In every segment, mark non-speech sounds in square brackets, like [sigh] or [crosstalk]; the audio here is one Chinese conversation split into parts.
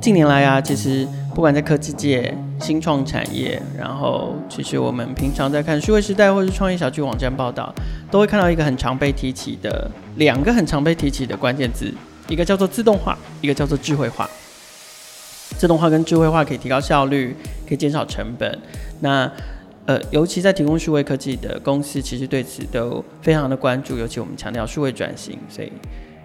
近年来啊，其实不管在科技界、新创产业，然后其实我们平常在看数位时代或是创业小区网站报道，都会看到一个很常被提起的两个很常被提起的关键字，一个叫做自动化，一个叫做智慧化。自动化跟智慧化可以提高效率，可以减少成本。那呃，尤其在提供数位科技的公司，其实对此都非常的关注。尤其我们强调数位转型，所以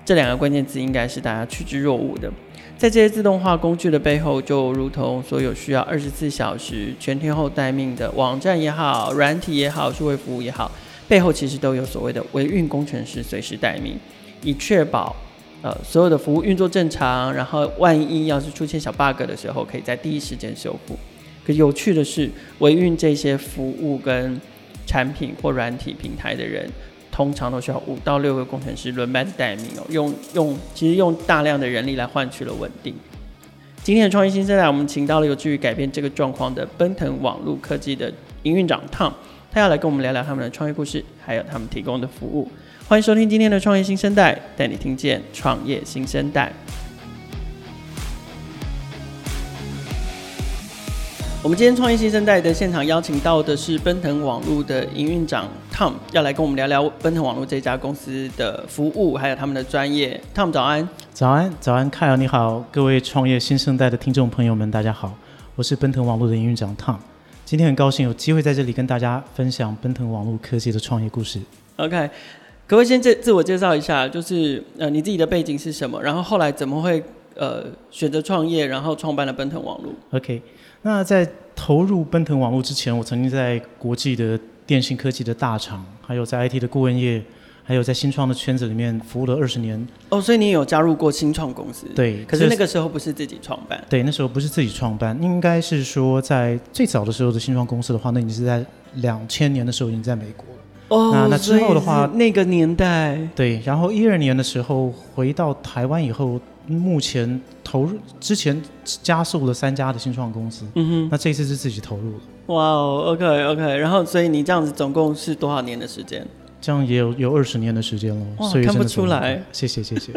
这两个关键字应该是大家趋之若鹜的。在这些自动化工具的背后，就如同所有需要二十四小时全天候待命的网站也好、软体也好、数位服务也好，背后其实都有所谓的维运工程师随时待命，以确保呃所有的服务运作正常。然后万一要是出现小 bug 的时候，可以在第一时间修复。可有趣的是，维运这些服务跟产品或软体平台的人。通常都需要五到六个工程师轮班待命哦，用用其实用大量的人力来换取了稳定。今天的创业新生代，我们请到了有助于改变这个状况的奔腾网络科技的营运长 Tom，他要来跟我们聊聊他们的创业故事，还有他们提供的服务。欢迎收听今天的创业新生代，带你听见创业新生代。我们今天创业新生代的现场邀请到的是奔腾网络的营运长 Tom，要来跟我们聊聊奔腾网络这家公司的服务，还有他们的专业。Tom 早安，早安，早安，Kyle 你好，各位创业新生代的听众朋友们，大家好，我是奔腾网络的营运长 Tom，今天很高兴有机会在这里跟大家分享奔腾网络科技的创业故事。OK，可不可以先自自我介绍一下，就是呃你自己的背景是什么，然后后来怎么会呃选择创业，然后创办了奔腾网络？OK。那在投入奔腾网络之前，我曾经在国际的电信科技的大厂，还有在 IT 的顾问业，还有在新创的圈子里面服务了二十年。哦，所以你有加入过新创公司？对，可是那个时候不是自己创办。对，那时候不是自己创办，应该是说在最早的时候的新创公司的话，那你是在两千年的时候已经在美国了。哦，那那之后的话，那个年代。对，然后一二年的时候回到台湾以后。目前投入之前加速了三家的新创公司，嗯哼，那这一次是自己投入了。哇哦，OK OK，然后所以你这样子总共是多少年的时间？这样也有有二十年的时间了，哇，所以看不出来。谢谢谢谢，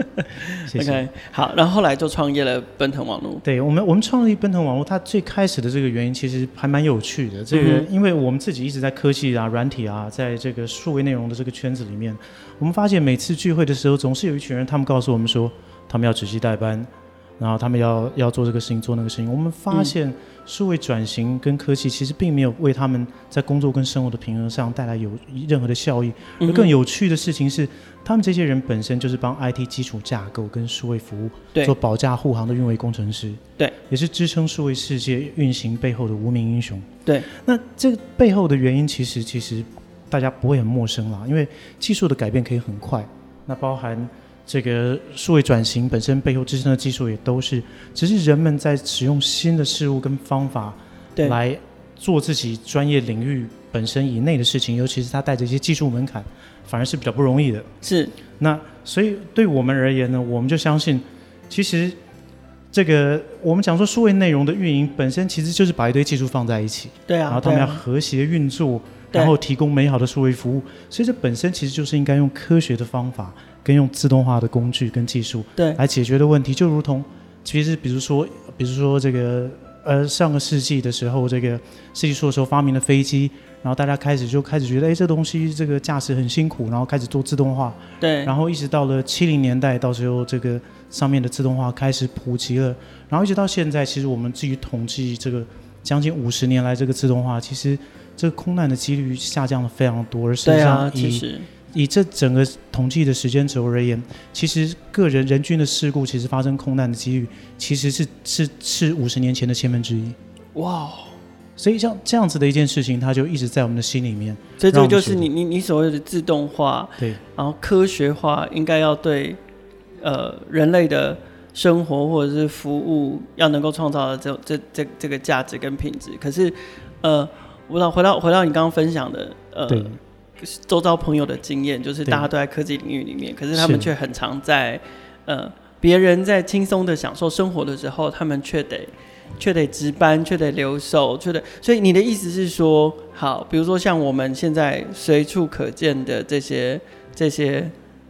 谢谢。[laughs] OK，好，然后后来就创业了奔腾网络。对我们我们创立奔腾网络，它最开始的这个原因其实还蛮有趣的。这个因为我们自己一直在科技啊、软体啊，在这个数位内容的这个圈子里面，我们发现每次聚会的时候，总是有一群人，他们告诉我们说。他们要指挥代班，然后他们要要做这个事情，做那个事情。我们发现数位转型跟科技其实并没有为他们在工作跟生活的平衡上带来有任何的效益。而更有趣的事情是，他们这些人本身就是帮 IT 基础架构跟数位服务做保驾护航的运维工程师，对，也是支撑数位世界运行背后的无名英雄。对，那这个背后的原因其实其实大家不会很陌生啦，因为技术的改变可以很快，那包含。这个数位转型本身背后支撑的技术也都是，只是人们在使用新的事物跟方法，来做自己专业领域本身以内的事情，尤其是它带着一些技术门槛，反而是比较不容易的。是，那所以对我们而言呢，我们就相信，其实这个我们讲说数位内容的运营本身其实就是把一堆技术放在一起，对啊，然后他们要和谐运作，然后提供美好的数位服务，所以这本身其实就是应该用科学的方法。跟用自动化的工具跟技术，对，来解决的问题，就如同，其实比如说，比如说这个，呃，上个世纪的时候，这个世纪初的时候发明了飞机，然后大家开始就开始觉得，哎，这东西这个驾驶很辛苦，然后开始做自动化，对，然后一直到了七零年代，到时候这个上面的自动化开始普及了，然后一直到现在，其实我们自己统计这个将近五十年来，这个自动化其实这个空难的几率下降了非常多，而实际上以以这整个统计的时间轴而言，其实个人人均的事故，其实发生空难的几率，其实是是是五十年前的千分之一。哇！所以像这样子的一件事情，它就一直在我们的心里面。所以这个就是你你你所谓的自动化，对，然后科学化，应该要对呃人类的生活或者是服务要能够创造的这这这这个价值跟品质。可是呃，我回到回到你刚刚分享的呃。周遭朋友的经验就是，大家都在科技领域里面，可是他们却很常在，呃，别人在轻松的享受生活的时候，他们却得却得值班，却得留守，却得。所以你的意思是说，好，比如说像我们现在随处可见的这些这些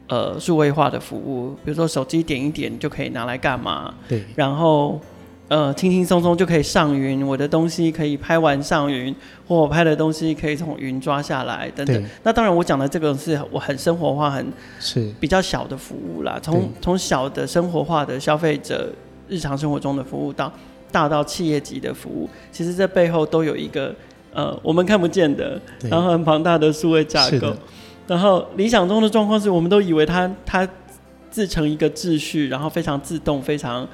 呃数位化的服务，比如说手机点一点就可以拿来干嘛？对。然后呃轻轻松松就可以上云，我的东西可以拍完上云，或我拍的东西可以从云抓下来等等。那当然，我讲的这个是我很生活化、很是比较小的服务啦。从从小的生活化的消费者日常生活中的服务到大到企业级的服务，其实这背后都有一个呃我们看不见的，然后很庞大的数位架构。然后理想中的状况是我们都以为它它自成一个秩序，然后非常自动、非常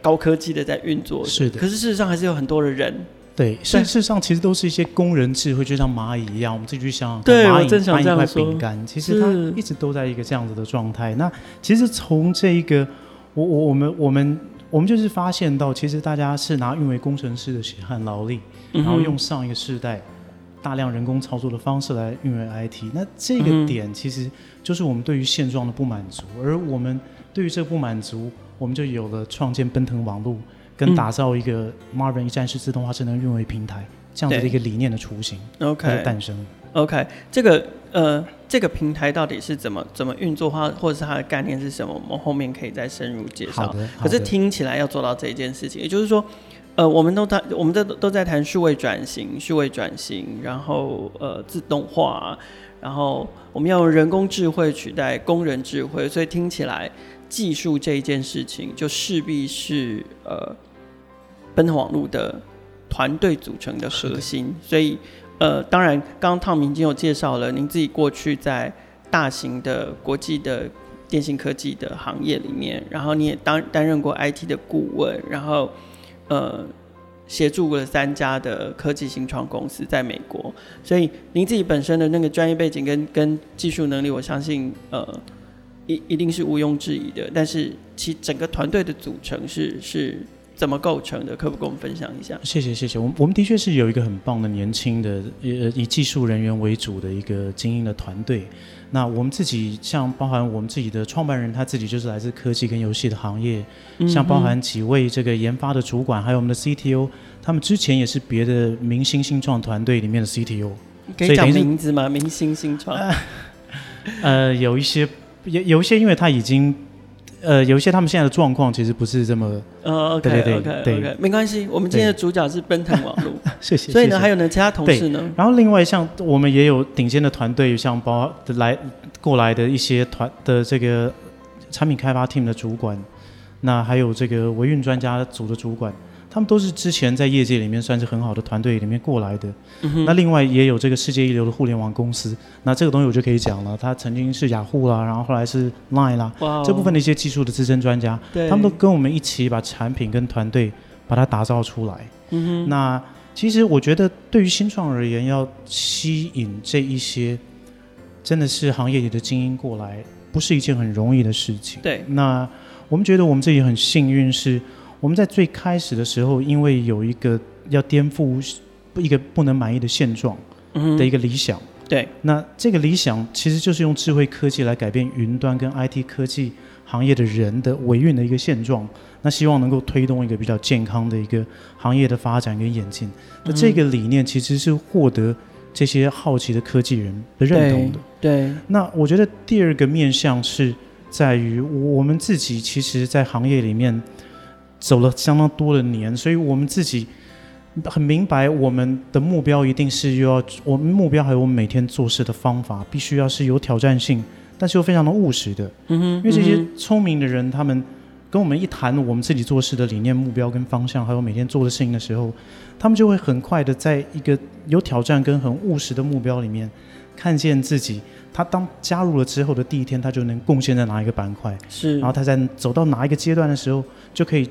高科技的在运作。是的。可是事实上还是有很多的人。对，事实上其实都是一些工人智慧，就像蚂蚁一样。我们自己去想，对，蚂蚁我正想这样说。蚂蚁一块饼干，其实它一直都在一个这样子的状态。那其实从这一个，我我我们我们我们就是发现到，其实大家是拿运维工程师的血汗劳力，然后用上一个世代。大量人工操作的方式来运维 IT，那这个点其实就是我们对于现状的不满足，嗯、而我们对于这个不满足，我们就有了创建奔腾网络，跟打造一个 Marvin 一站式自动化智能运维平台这样子的一个理念的雏形，OK 诞生。OK，这个呃，这个平台到底是怎么怎么运作它，或者是它的概念是什么？我们后面可以再深入介绍。可是听起来要做到这一件事情，也就是说。呃，我们都谈，我们在都在谈数位转型，数位转型，然后呃自动化，然后我们要用人工智慧取代工人智慧，所以听起来技术这一件事情就势必是呃奔腾网络的团队组成的核心。所以呃，当然，刚刚 Tom 已经有介绍了，您自己过去在大型的国际的电信科技的行业里面，然后你也当担任过 IT 的顾问，然后。呃，协助了三家的科技新创公司在美国，所以您自己本身的那个专业背景跟跟技术能力，我相信呃一一定是毋庸置疑的。但是其整个团队的组成是是怎么构成的？可不可以跟我们分享一下？谢谢谢谢，我们我们的确是有一个很棒的年轻的呃以技术人员为主的一个精英的团队。那我们自己像包含我们自己的创办人，他自己就是来自科技跟游戏的行业，嗯、像包含几位这个研发的主管，还有我们的 CTO，他们之前也是别的明星新创团队里面的 CTO。可以讲名字吗？明星新创？[laughs] 呃，有一些有有一些，因为他已经。呃，有一些他们现在的状况其实不是这么，呃，OK，对对对，对对没关系。我们今天的主角是奔腾网络，[laughs] 谢谢。所以呢，还有呢，其他同事呢？然后另外像我们也有顶尖的团队，像包来过来的一些团的这个产品开发 team 的主管，那还有这个维运专家组的主管。他们都是之前在业界里面算是很好的团队里面过来的。嗯、那另外也有这个世界一流的互联网公司。那这个东西我就可以讲了，他曾经是雅虎啦，然后后来是 Line 啦，哦、这部分的一些技术的资深专家，他们都跟我们一起把产品跟团队把它打造出来。嗯、那其实我觉得对于新创而言，要吸引这一些真的是行业里的精英过来，不是一件很容易的事情。对。那我们觉得我们自己很幸运是。我们在最开始的时候，因为有一个要颠覆一个不能满意的现状的一个理想，嗯、对，那这个理想其实就是用智慧科技来改变云端跟 IT 科技行业的人的维运的一个现状，那希望能够推动一个比较健康的一个行业的发展跟演进。那这个理念其实是获得这些好奇的科技人的认同的。对，对那我觉得第二个面向是在于我们自己，其实，在行业里面。走了相当多的年，所以我们自己很明白，我们的目标一定是又要我们目标还有我们每天做事的方法，必须要是有挑战性，但是又非常的务实的。嗯哼，因为这些聪明的人，他们跟我们一谈我们自己做事的理念、目标跟方向，还有每天做的事情的时候，他们就会很快的在一个有挑战跟很务实的目标里面，看见自己。他当加入了之后的第一天，他就能贡献在哪一个板块？是，然后他在走到哪一个阶段的时候，就可以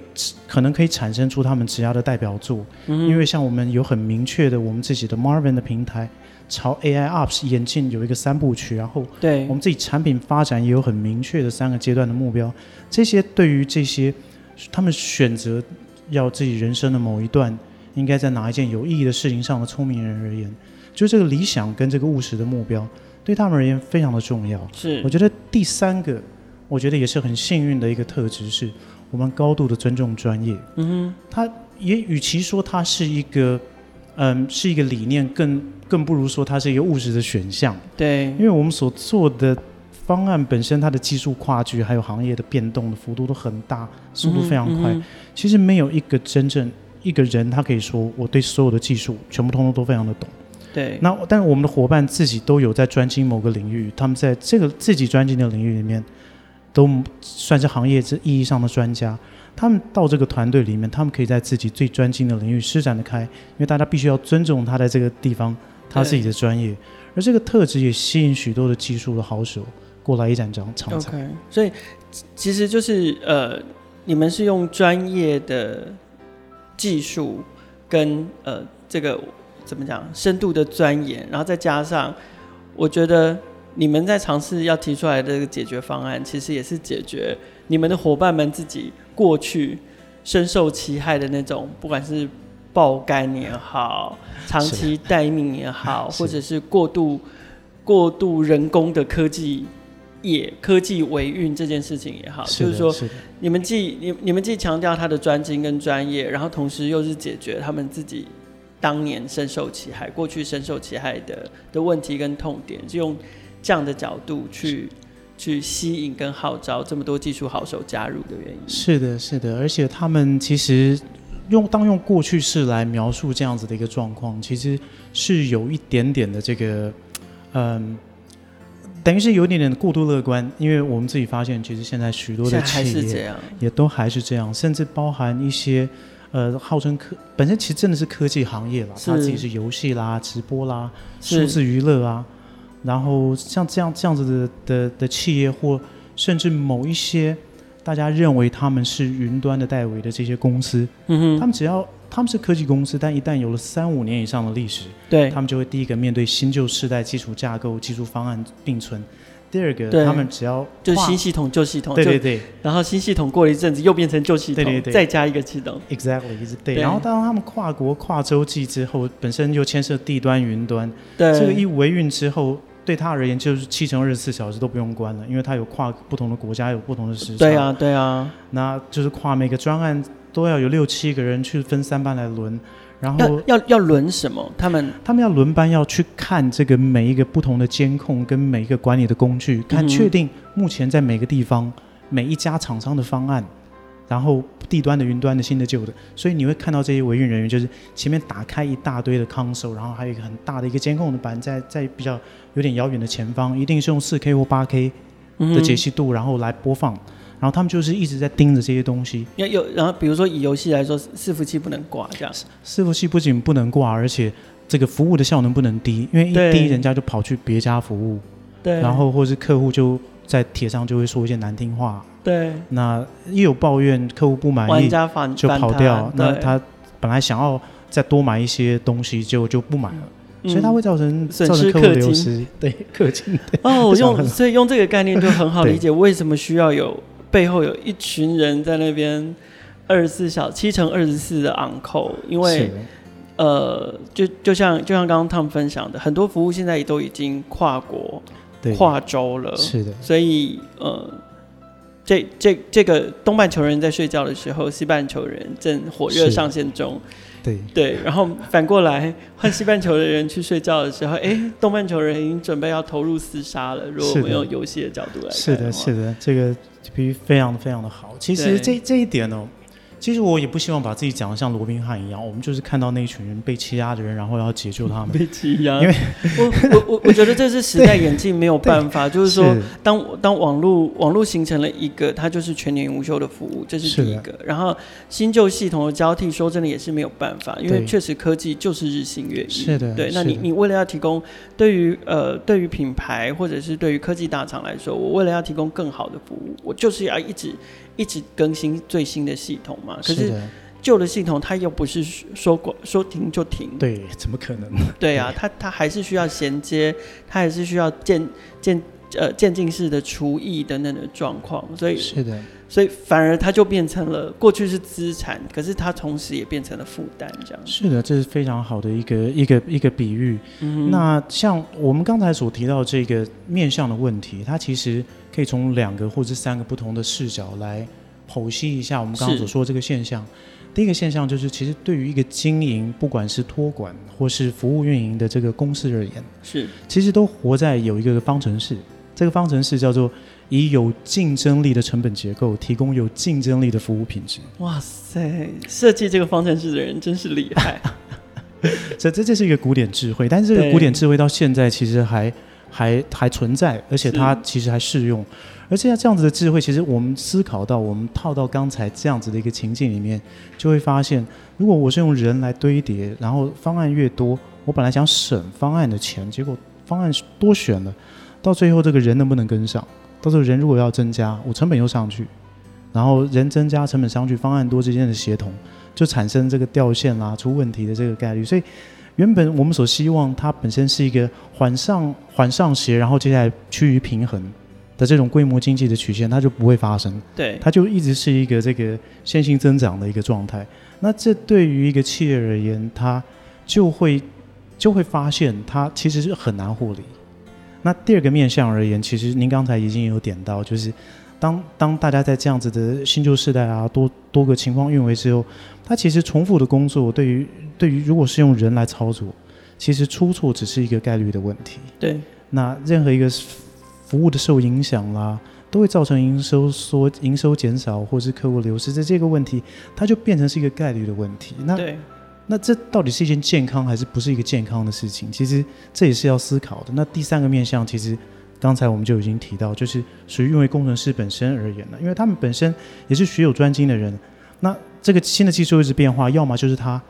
可能可以产生出他们职涯的代表作。嗯，因为像我们有很明确的我们自己的 Marvin 的平台，朝 AI Ops 演进有一个三部曲，然后对我们自己产品发展也有很明确的三个阶段的目标。这些对于这些他们选择要自己人生的某一段应该在哪一件有意义的事情上的聪明人而言，就这个理想跟这个务实的目标。对他们而言非常的重要。是，我觉得第三个，我觉得也是很幸运的一个特质，是我们高度的尊重专业。嗯哼，他也与其说它是一个，嗯，是一个理念，更更不如说它是一个务实的选项。对，因为我们所做的方案本身它的技术跨距，还有行业的变动的幅度都很大，速度非常快。嗯嗯、其实没有一个真正一个人，他可以说我对所有的技术全部通通都非常的懂。对。那但是我们的伙伴自己都有在专精某个领域，他们在这个自己专精的领域里面，都算是行业这意义上的专家。他们到这个团队里面，他们可以在自己最专精的领域施展的开，因为大家必须要尊重他在这个地方他自己的专业，而这个特质也吸引许多的技术的好手过来一展长长才。Okay, 所以其实就是呃，你们是用专业的技术跟呃这个怎么讲深度的钻研，然后再加上我觉得你们在尝试要提出来的这个解决方案，其实也是解决你们的伙伴们自己。过去深受其害的那种，不管是爆肝也好，长期待命也好，或者是过度过度人工的科技业、科技维运这件事情也好，是就是说，是你们既你你们既强调他的专精跟专业，然后同时又是解决他们自己当年深受其害、过去深受其害的的问题跟痛点，就用这样的角度去。去吸引跟号召这么多技术好手加入的原因。是的，是的，而且他们其实用当用过去式来描述这样子的一个状况，其实是有一点点的这个，嗯，等于是有一点点过度乐观，因为我们自己发现，其实现在许多的企业也都还是这样，甚至包含一些呃号称科本身其实真的是科技行业啦，它自己是游戏啦、直播啦、数字娱乐啊。然后像这样这样子的的的企业，或甚至某一些大家认为他们是云端的代为的这些公司，嗯哼，他们只要他们是科技公司，但一旦有了三五年以上的历史，对，他们就会第一个面对新旧世代基础架构、技术方案并存；第二个，他们只要就是新系统旧系统，对对对，然后新系统过了一阵子又变成旧系统，对对对，再加一个系统，exactly 对。然后当他们跨国跨洲际之后，本身又牵涉地端云端，对，这个一维运之后。对他而言，就是七乘二十四小时都不用关了，因为他有跨不同的国家，有不同的时差。对啊，对啊。那就是跨每个专案都要有六七个人去分三班来轮，然后要要要轮什么？他们他们要轮班，要去看这个每一个不同的监控跟每一个管理的工具，看确定目前在每个地方、嗯、每一家厂商的方案。然后地端的、云端的、新的、旧的，所以你会看到这些维运人员，就是前面打开一大堆的 console，然后还有一个很大的一个监控的板在，在在比较有点遥远的前方，一定是用四 K 或八 K 的解析度，然后来播放。然后他们就是一直在盯着这些东西。要有，然后比如说以游戏来说，伺服器不能挂，这样。伺服器不仅不能挂，而且这个服务的效能不能低，因为一低人家就跑去别家服务。对。然后或是客户就在帖上就会说一些难听话。对，那一有抱怨，客户不满意，就跑掉。那他本来想要再多买一些东西，就就不买了，嗯、所以它会造成损失客流，失对氪金。哦，用 [laughs] 所以用这个概念就很好理解，为什么需要有背后有一群人在那边二十四小七乘二十四的 on call，因为呃，就就像就像刚刚他们分享的，很多服务现在也都已经跨国、跨州了，是的，所以呃。这这这个东半球人在睡觉的时候，西半球人正火热上线中。对对，然后反过来换西半球的人去睡觉的时候，[laughs] 哎，东半球人已经准备要投入厮杀了。如果我们用游戏的角度来看，是的，是的，这个比喻非常非常的好。其实这这一点呢。其实我也不希望把自己讲的像罗宾汉一样，我们就是看到那一群人被欺压的人，然后要解救他们。被欺压，因为我我我 [laughs] 我觉得这是时代演进没有办法，就是说当当网络网络形成了一个，它就是全年无休的服务，这是第一个。然后新旧系统的交替，说真的也是没有办法，因为确实科技就是日新月异。是的，对。那你你为了要提供对于呃对于品牌或者是对于科技大厂来说，我为了要提供更好的服务，我就是要一直。一直更新最新的系统嘛？可是旧的系统它又不是说过说停就停。对，怎么可能？[laughs] 对啊，它它还是需要衔接，它还是需要渐渐呃渐进式的厨艺等等的状况。所以是的，所以反而它就变成了过去是资产，可是它同时也变成了负担，这样。是的，这是非常好的一个一个一个比喻。嗯，那像我们刚才所提到这个面向的问题，它其实。可以从两个或者三个不同的视角来剖析一下我们刚刚所说这个现象。第一个现象就是，其实对于一个经营，不管是托管或是服务运营的这个公司而言，是其实都活在有一个方程式。这个方程式叫做以有竞争力的成本结构提供有竞争力的服务品质。哇塞，设计这个方程式的人真是厉害。[laughs] 这这这是一个古典智慧，但是这个古典智慧到现在其实还还还存在，而且它其实还适用。而且这样子的智慧，其实我们思考到，我们套到刚才这样子的一个情境里面，就会发现，如果我是用人来堆叠，然后方案越多，我本来想省方案的钱，结果方案多选了，到最后这个人能不能跟上？到时候人如果要增加，我成本又上去，然后人增加成本上去，方案多之间的协同。就产生这个掉线啦、出问题的这个概率，所以原本我们所希望它本身是一个缓上缓上斜，然后接下来趋于平衡的这种规模经济的曲线，它就不会发生。对，它就一直是一个这个线性增长的一个状态。那这对于一个企业而言，它就会就会发现它其实是很难获利。那第二个面向而言，其实您刚才已经有点到，就是。当当大家在这样子的新旧世代啊，多多个情况运维之后，它其实重复的工作对于对于如果是用人来操作，其实出错只是一个概率的问题。对，那任何一个服务的受影响啦，都会造成营收缩、营收减少或是客户流失，这这个问题它就变成是一个概率的问题。那对，那这到底是一件健康还是不是一个健康的事情？其实这也是要思考的。那第三个面向其实。刚才我们就已经提到，就是属于运维工程师本身而言了，因为他们本身也是学有专精的人。那这个新的技术一直变化，要么就是他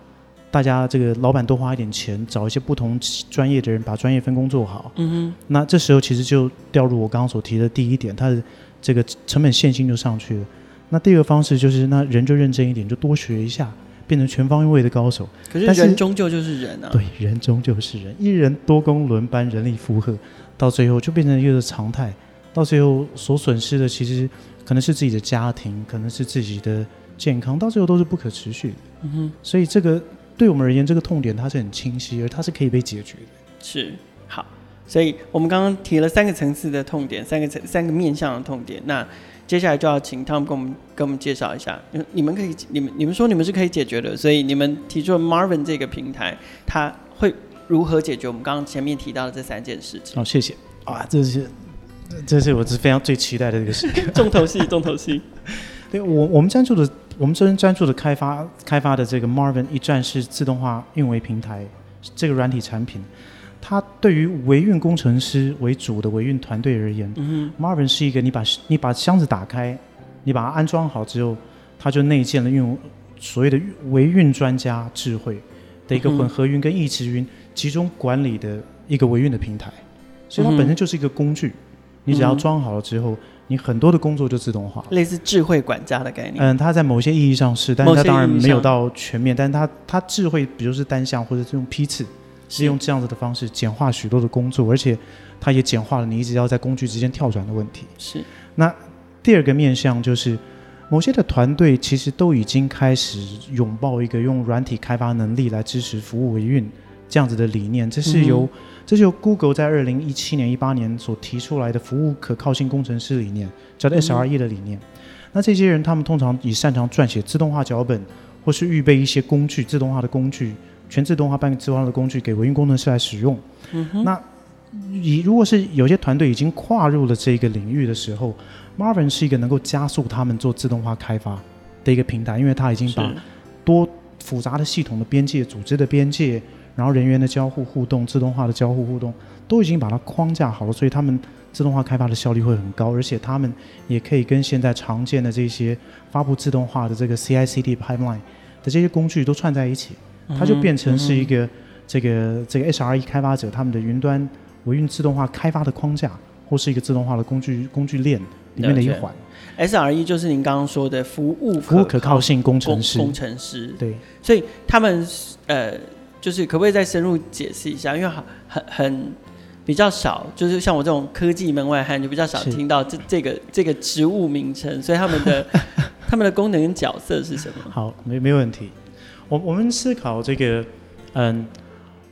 大家这个老板多花一点钱，找一些不同专业的人把专业分工做好。嗯哼。那这时候其实就掉入我刚刚所提的第一点，它的这个成本线性就上去了。那第二个方式就是，那人就认真一点，就多学一下，变成全方位的高手。可是人终究就是人啊。对，人终究是人，一人多工轮班，人力负荷。到最后就变成一个常态，到最后所损失的其实可能是自己的家庭，可能是自己的健康，到最后都是不可持续的。嗯哼，所以这个对我们而言，这个痛点它是很清晰，而它是可以被解决的。是，好，所以我们刚刚提了三个层次的痛点，三个层三个面向的痛点。那接下来就要请他们跟我们跟我们介绍一下，你们可以，你们你们说你们是可以解决的，所以你们提出了 Marvin 这个平台，它会。如何解决我们刚刚前面提到的这三件事情？好、哦，谢谢。啊，这是，这是我是非常最期待的这个事情。[laughs] 重头戏，重头戏。对我，我们专注的，我们这边专注的开发开发的这个 Marvin 一站式自动化运维平台这个软体产品，它对于维运工程师为主的维运团队而言，嗯哼，Marvin 是一个你把你把箱子打开，你把它安装好之后，它就内建了用所谓的维运专家智慧的一个混合云跟异质云。集中管理的一个维运的平台，所以它本身就是一个工具。嗯、你只要装好了之后，你很多的工作就自动化，类似智慧管家的概念。嗯，它在某些意义上是，但是它当然没有到全面。但是它它智慧，比如是单向或者是用批次，是用这样子的方式简化许多的工作，而且它也简化了你一直要在工具之间跳转的问题。是。那第二个面向就是，某些的团队其实都已经开始拥抱一个用软体开发能力来支持服务维运。这样子的理念，这是由、嗯、这是由 Google 在二零一七年、一八年所提出来的服务可靠性工程师理念，叫做 SRE 的理念。嗯、那这些人，他们通常以擅长撰写自动化脚本，或是预备一些工具、自动化的工具、全自动化、半自动化的工具给维运工程师来使用。那以如果是有些团队已经跨入了这个领域的时候，Marvin 是一个能够加速他们做自动化开发的一个平台，因为它已经把多复杂的系统的边界、组织的边界。然后人员的交互互动、自动化的交互互动都已经把它框架好了，所以他们自动化开发的效率会很高，而且他们也可以跟现在常见的这些发布自动化的这个 CI/CD pipeline 的这些工具都串在一起，它就变成是一个这个这个 SRE 开发者他们的云端维运自动化开发的框架，或是一个自动化的工具工具链里面的一环。SRE 就是您刚刚说的服务服务可靠性工程师。工程师对，所以他们呃。就是可不可以再深入解释一下？因为很很很比较少，就是像我这种科技门外汉就比较少听到这这个这个职务名称，所以他们的 [laughs] 他们的功能跟角色是什么？好，没没问题。我我们思考这个，嗯，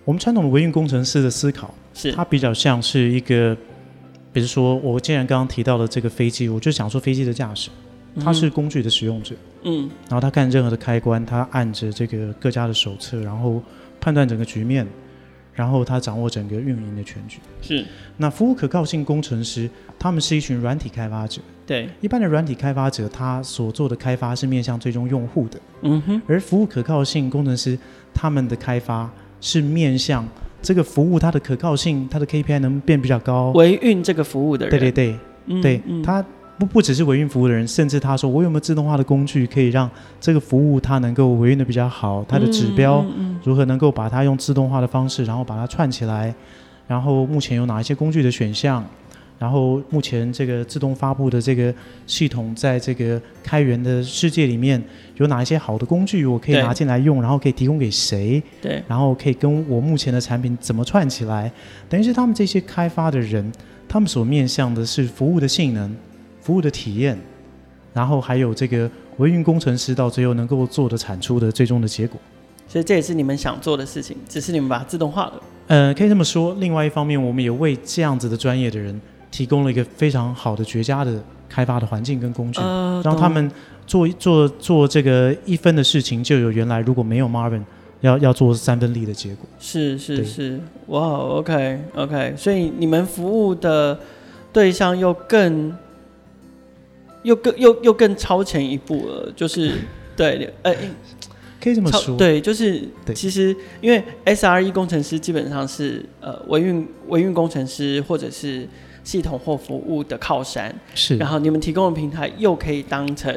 我们传统的维运工程师的思考是，它比较像是一个，比如说我既然刚刚提到了这个飞机，我就想说飞机的驾驶，他是工具的使用者，嗯，然后他看任何的开关，他按着这个各家的手册，然后。判断整个局面，然后他掌握整个运营的全局。是。那服务可靠性工程师，他们是一群软体开发者。对。一般的软体开发者，他所做的开发是面向最终用户的。嗯哼。而服务可靠性工程师，他们的开发是面向这个服务它的可靠性，它的 KPI 能变比较高。维运这个服务的人。对对对。嗯、对他。不不只是维运服务的人，甚至他说我有没有自动化的工具可以让这个服务它能够维运的比较好，它的指标如何能够把它用自动化的方式，然后把它串起来，然后目前有哪一些工具的选项，然后目前这个自动发布的这个系统在这个开源的世界里面有哪一些好的工具我可以拿进来用，然后可以提供给谁？对，然后可以跟我目前的产品怎么串起来？等于是他们这些开发的人，他们所面向的是服务的性能。服务的体验，然后还有这个维运工程师到最后能够做的产出的最终的结果，所以这也是你们想做的事情，只是你们把它自动化了。呃，可以这么说。另外一方面，我们也为这样子的专业的人提供了一个非常好的绝佳的开发的环境跟工具，呃、让他们做做做这个一分的事情，就有原来如果没有 Marvin 要要做三分力的结果。是是是，哇，OK OK，所以你们服务的对象又更。又更又又更超前一步了，就是 [laughs] 对，呃，可以这么说，对，就是其实因为 SRE 工程师基本上是呃维运维运工程师或者是系统或服务的靠山，是，然后你们提供的平台又可以当成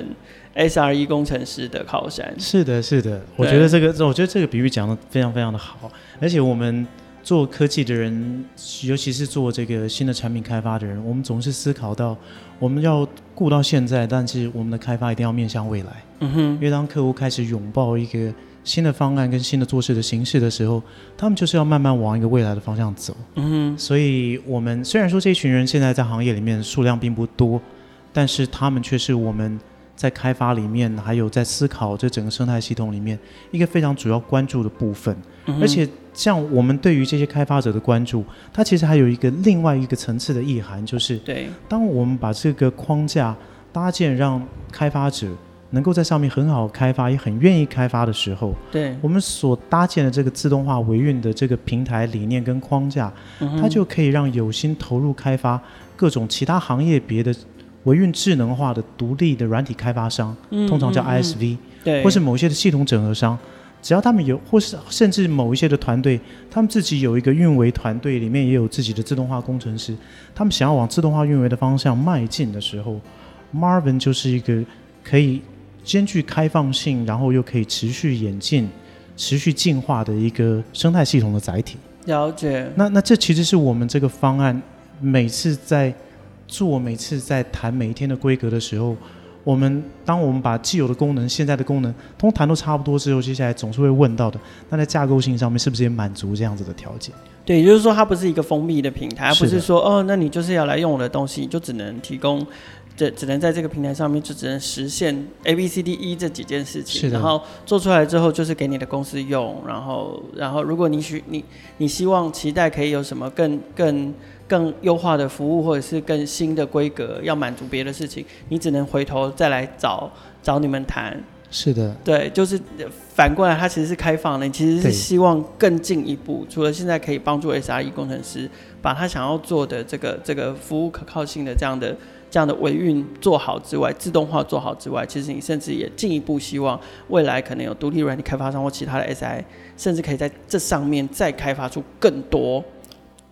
SRE 工程师的靠山，是的，是的，我觉得这个我觉得这个比喻讲的非常非常的好，而且我们。做科技的人，尤其是做这个新的产品开发的人，我们总是思考到，我们要顾到现在，但是我们的开发一定要面向未来。嗯哼，因为当客户开始拥抱一个新的方案跟新的做事的形式的时候，他们就是要慢慢往一个未来的方向走。嗯哼，所以我们虽然说这群人现在在行业里面数量并不多，但是他们却是我们在开发里面，还有在思考这整个生态系统里面一个非常主要关注的部分，嗯、而且。像我们对于这些开发者的关注，它其实还有一个另外一个层次的意涵，就是对，当我们把这个框架搭建，让开发者能够在上面很好开发，也很愿意开发的时候，对，我们所搭建的这个自动化维运的这个平台理念跟框架，它就可以让有心投入开发各种其他行业别的维运智能化的独立的软体开发商，通常叫 ISV，对，或是某些的系统整合商。只要他们有，或是甚至某一些的团队，他们自己有一个运维团队，里面也有自己的自动化工程师，他们想要往自动化运维的方向迈进的时候，Marvin 就是一个可以兼具开放性，然后又可以持续演进、持续进化的一个生态系统的载体。了解。那那这其实是我们这个方案每次在做、每次在谈每一天的规格的时候。我们当我们把既有的功能、现在的功能，通谈都差不多之后，接下来总是会问到的，那在架构性上面是不是也满足这样子的条件？对，也就是说它不是一个封闭的平台，而不是说哦，那你就是要来用我的东西，就只能提供，这只能在这个平台上面就只能实现 A B C D E 这几件事情，然后做出来之后就是给你的公司用，然后然后如果你需你你希望期待可以有什么更更。更优化的服务，或者是更新的规格，要满足别的事情，你只能回头再来找找你们谈。是的，对，就是反过来，它其实是开放的，你其实是希望更进一步。除了现在可以帮助 SRE 工程师把他想要做的这个这个服务可靠性的这样的这样的维运做好之外，自动化做好之外，其实你甚至也进一步希望未来可能有独立软件开发商或其他的 SI，甚至可以在这上面再开发出更多。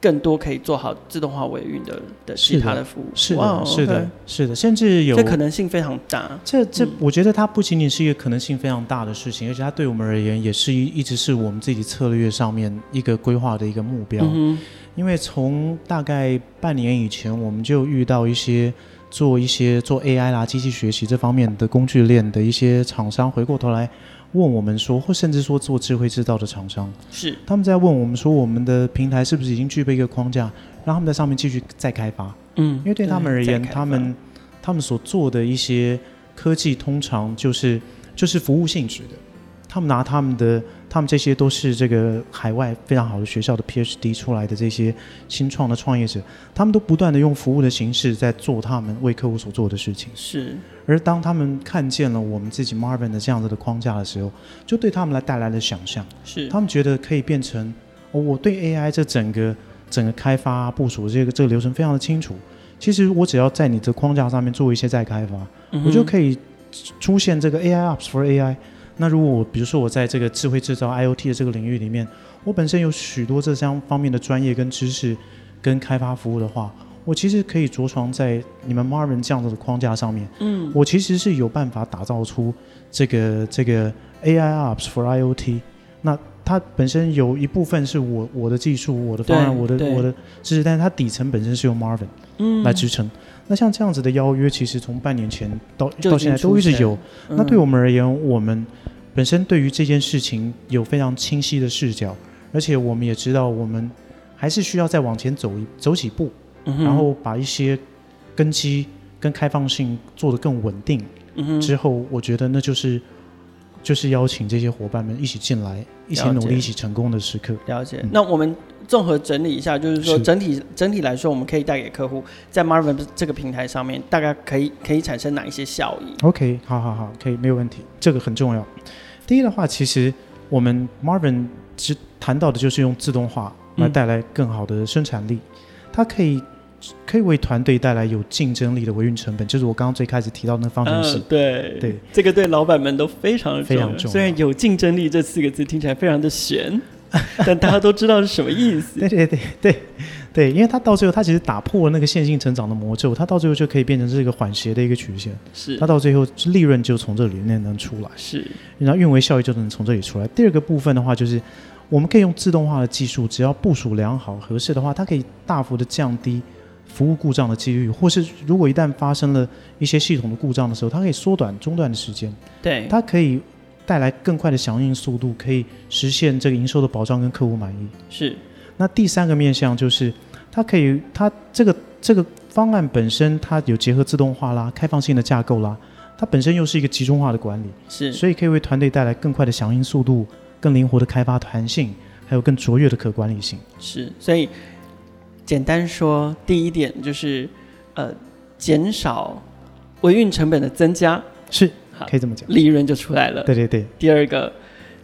更多可以做好自动化维运的的其他的服务，是的，是的，wow, 是的，是的，甚至有这可能性非常大。这这，我觉得它不仅仅是一个可能性非常大的事情，而且它对我们而言也是一一直是我们自己策略上面一个规划的一个目标。嗯、因为从大概半年以前，我们就遇到一些做一些做 AI 啦、机器学习这方面的工具链的一些厂商，回过头来。问我们说，或甚至说做智慧制造的厂商，是他们在问我们说，我们的平台是不是已经具备一个框架，让他们在上面继续再开发？嗯，因为对他们而言，他们他们所做的一些科技，通常就是就是服务性质的。他们拿他们的，他们这些都是这个海外非常好的学校的 PhD 出来的这些新创的创业者，他们都不断的用服务的形式在做他们为客户所做的事情。是。而当他们看见了我们自己 Marvin 的这样子的框架的时候，就对他们来带来了想象。是。他们觉得可以变成哦，我对 AI 这整个整个开发部署这个这个流程非常的清楚。其实我只要在你的框架上面做一些再开发，嗯、我就可以出现这个 AI Ops for AI。那如果我比如说我在这个智慧制造 IoT 的这个领域里面，我本身有许多这相方面的专业跟知识跟开发服务的话，我其实可以着床在你们 Marvin 这样子的框架上面。嗯，我其实是有办法打造出这个这个 AI Ops for IoT。那它本身有一部分是我我的技术、我的方案、我的我的知识，但是它底层本身是由 Marvin 嗯来支撑。嗯、那像这样子的邀约，其实从半年前到到现在都一直有。嗯、那对我们而言，我们本身对于这件事情有非常清晰的视角，而且我们也知道，我们还是需要再往前走一走几步，然后把一些根基跟开放性做得更稳定。之后，我觉得那就是。就是邀请这些伙伴们一起进来，一起努力，一起成功的时刻。了解。嗯、那我们综合整理一下，就是说整体整体来说，我们可以带给客户在 Marvin 这个平台上面，大概可以可以产生哪一些效益？OK，好好好，可以没有问题。这个很重要。第一的话，其实我们 Marvin 只谈到的就是用自动化来带来更好的生产力，嗯、它可以。可以为团队带来有竞争力的维运成本，就是我刚刚最开始提到的那方程式。嗯、对对，这个对老板们都非常非常重要。虽然有竞争力这四个字听起来非常的悬，[laughs] 但大家都知道是什么意思。对对对对对，因为它到最后，它其实打破了那个线性成长的魔咒，它到最后就可以变成是一个缓斜的一个曲线。是，它到最后利润就从这里面能出来。是，然后运维效益就能从这里出来。第二个部分的话，就是我们可以用自动化的技术，只要部署良好、合适的话，它可以大幅的降低。服务故障的几率，或是如果一旦发生了一些系统的故障的时候，它可以缩短中断的时间。对，它可以带来更快的响应速度，可以实现这个营收的保障跟客户满意。是。那第三个面向就是，它可以，它这个这个方案本身它有结合自动化啦、开放性的架构啦，它本身又是一个集中化的管理。是。所以可以为团队带来更快的响应速度、更灵活的开发弹性，还有更卓越的可管理性。是。所以。简单说，第一点就是，呃，减少维运成本的增加，是，可以这么讲，利润就出来了。对对对。第二个，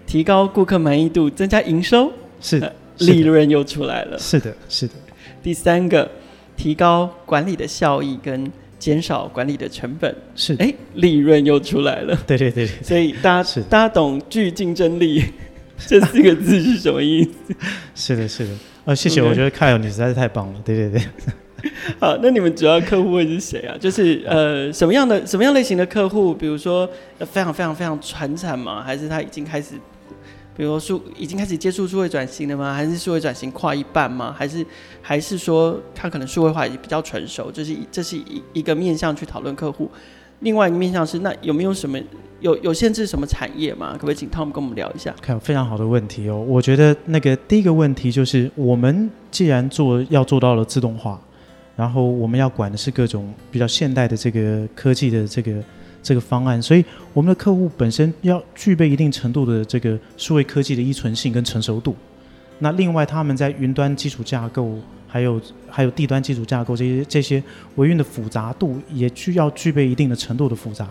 提高顾客满意度，增加营收，是的，利润又出来了。是的，是的。第三个，提高管理的效益跟减少管理的成本，是，哎，利润又出来了。对对对。所以大家是大家懂具竞争力 [laughs] 这四个字是什么意思？[laughs] 是的，是的。呃，谢谢.我觉得 Kyle 你实在是太棒了，对对对。[laughs] 好，那你们主要客户会是谁啊？就是呃，什么样的什么样类型的客户？比如说非常非常非常传产吗？还是他已经开始，比如说数已经开始接触数位转型了吗？还是数位转型跨一半吗？还是还是说他可能数位化已经比较成熟？就是这是一一个面向去讨论客户。另外一个面向是，那有没有什么有有限制什么产业吗？可不可以请 Tom 跟我们聊一下？看，非常好的问题哦。我觉得那个第一个问题就是，我们既然做要做到了自动化，然后我们要管的是各种比较现代的这个科技的这个这个方案，所以我们的客户本身要具备一定程度的这个数位科技的依存性跟成熟度。那另外，他们在云端基础架构。还有还有地端基础架构这些这些维运的复杂度也需要具备一定的程度的复杂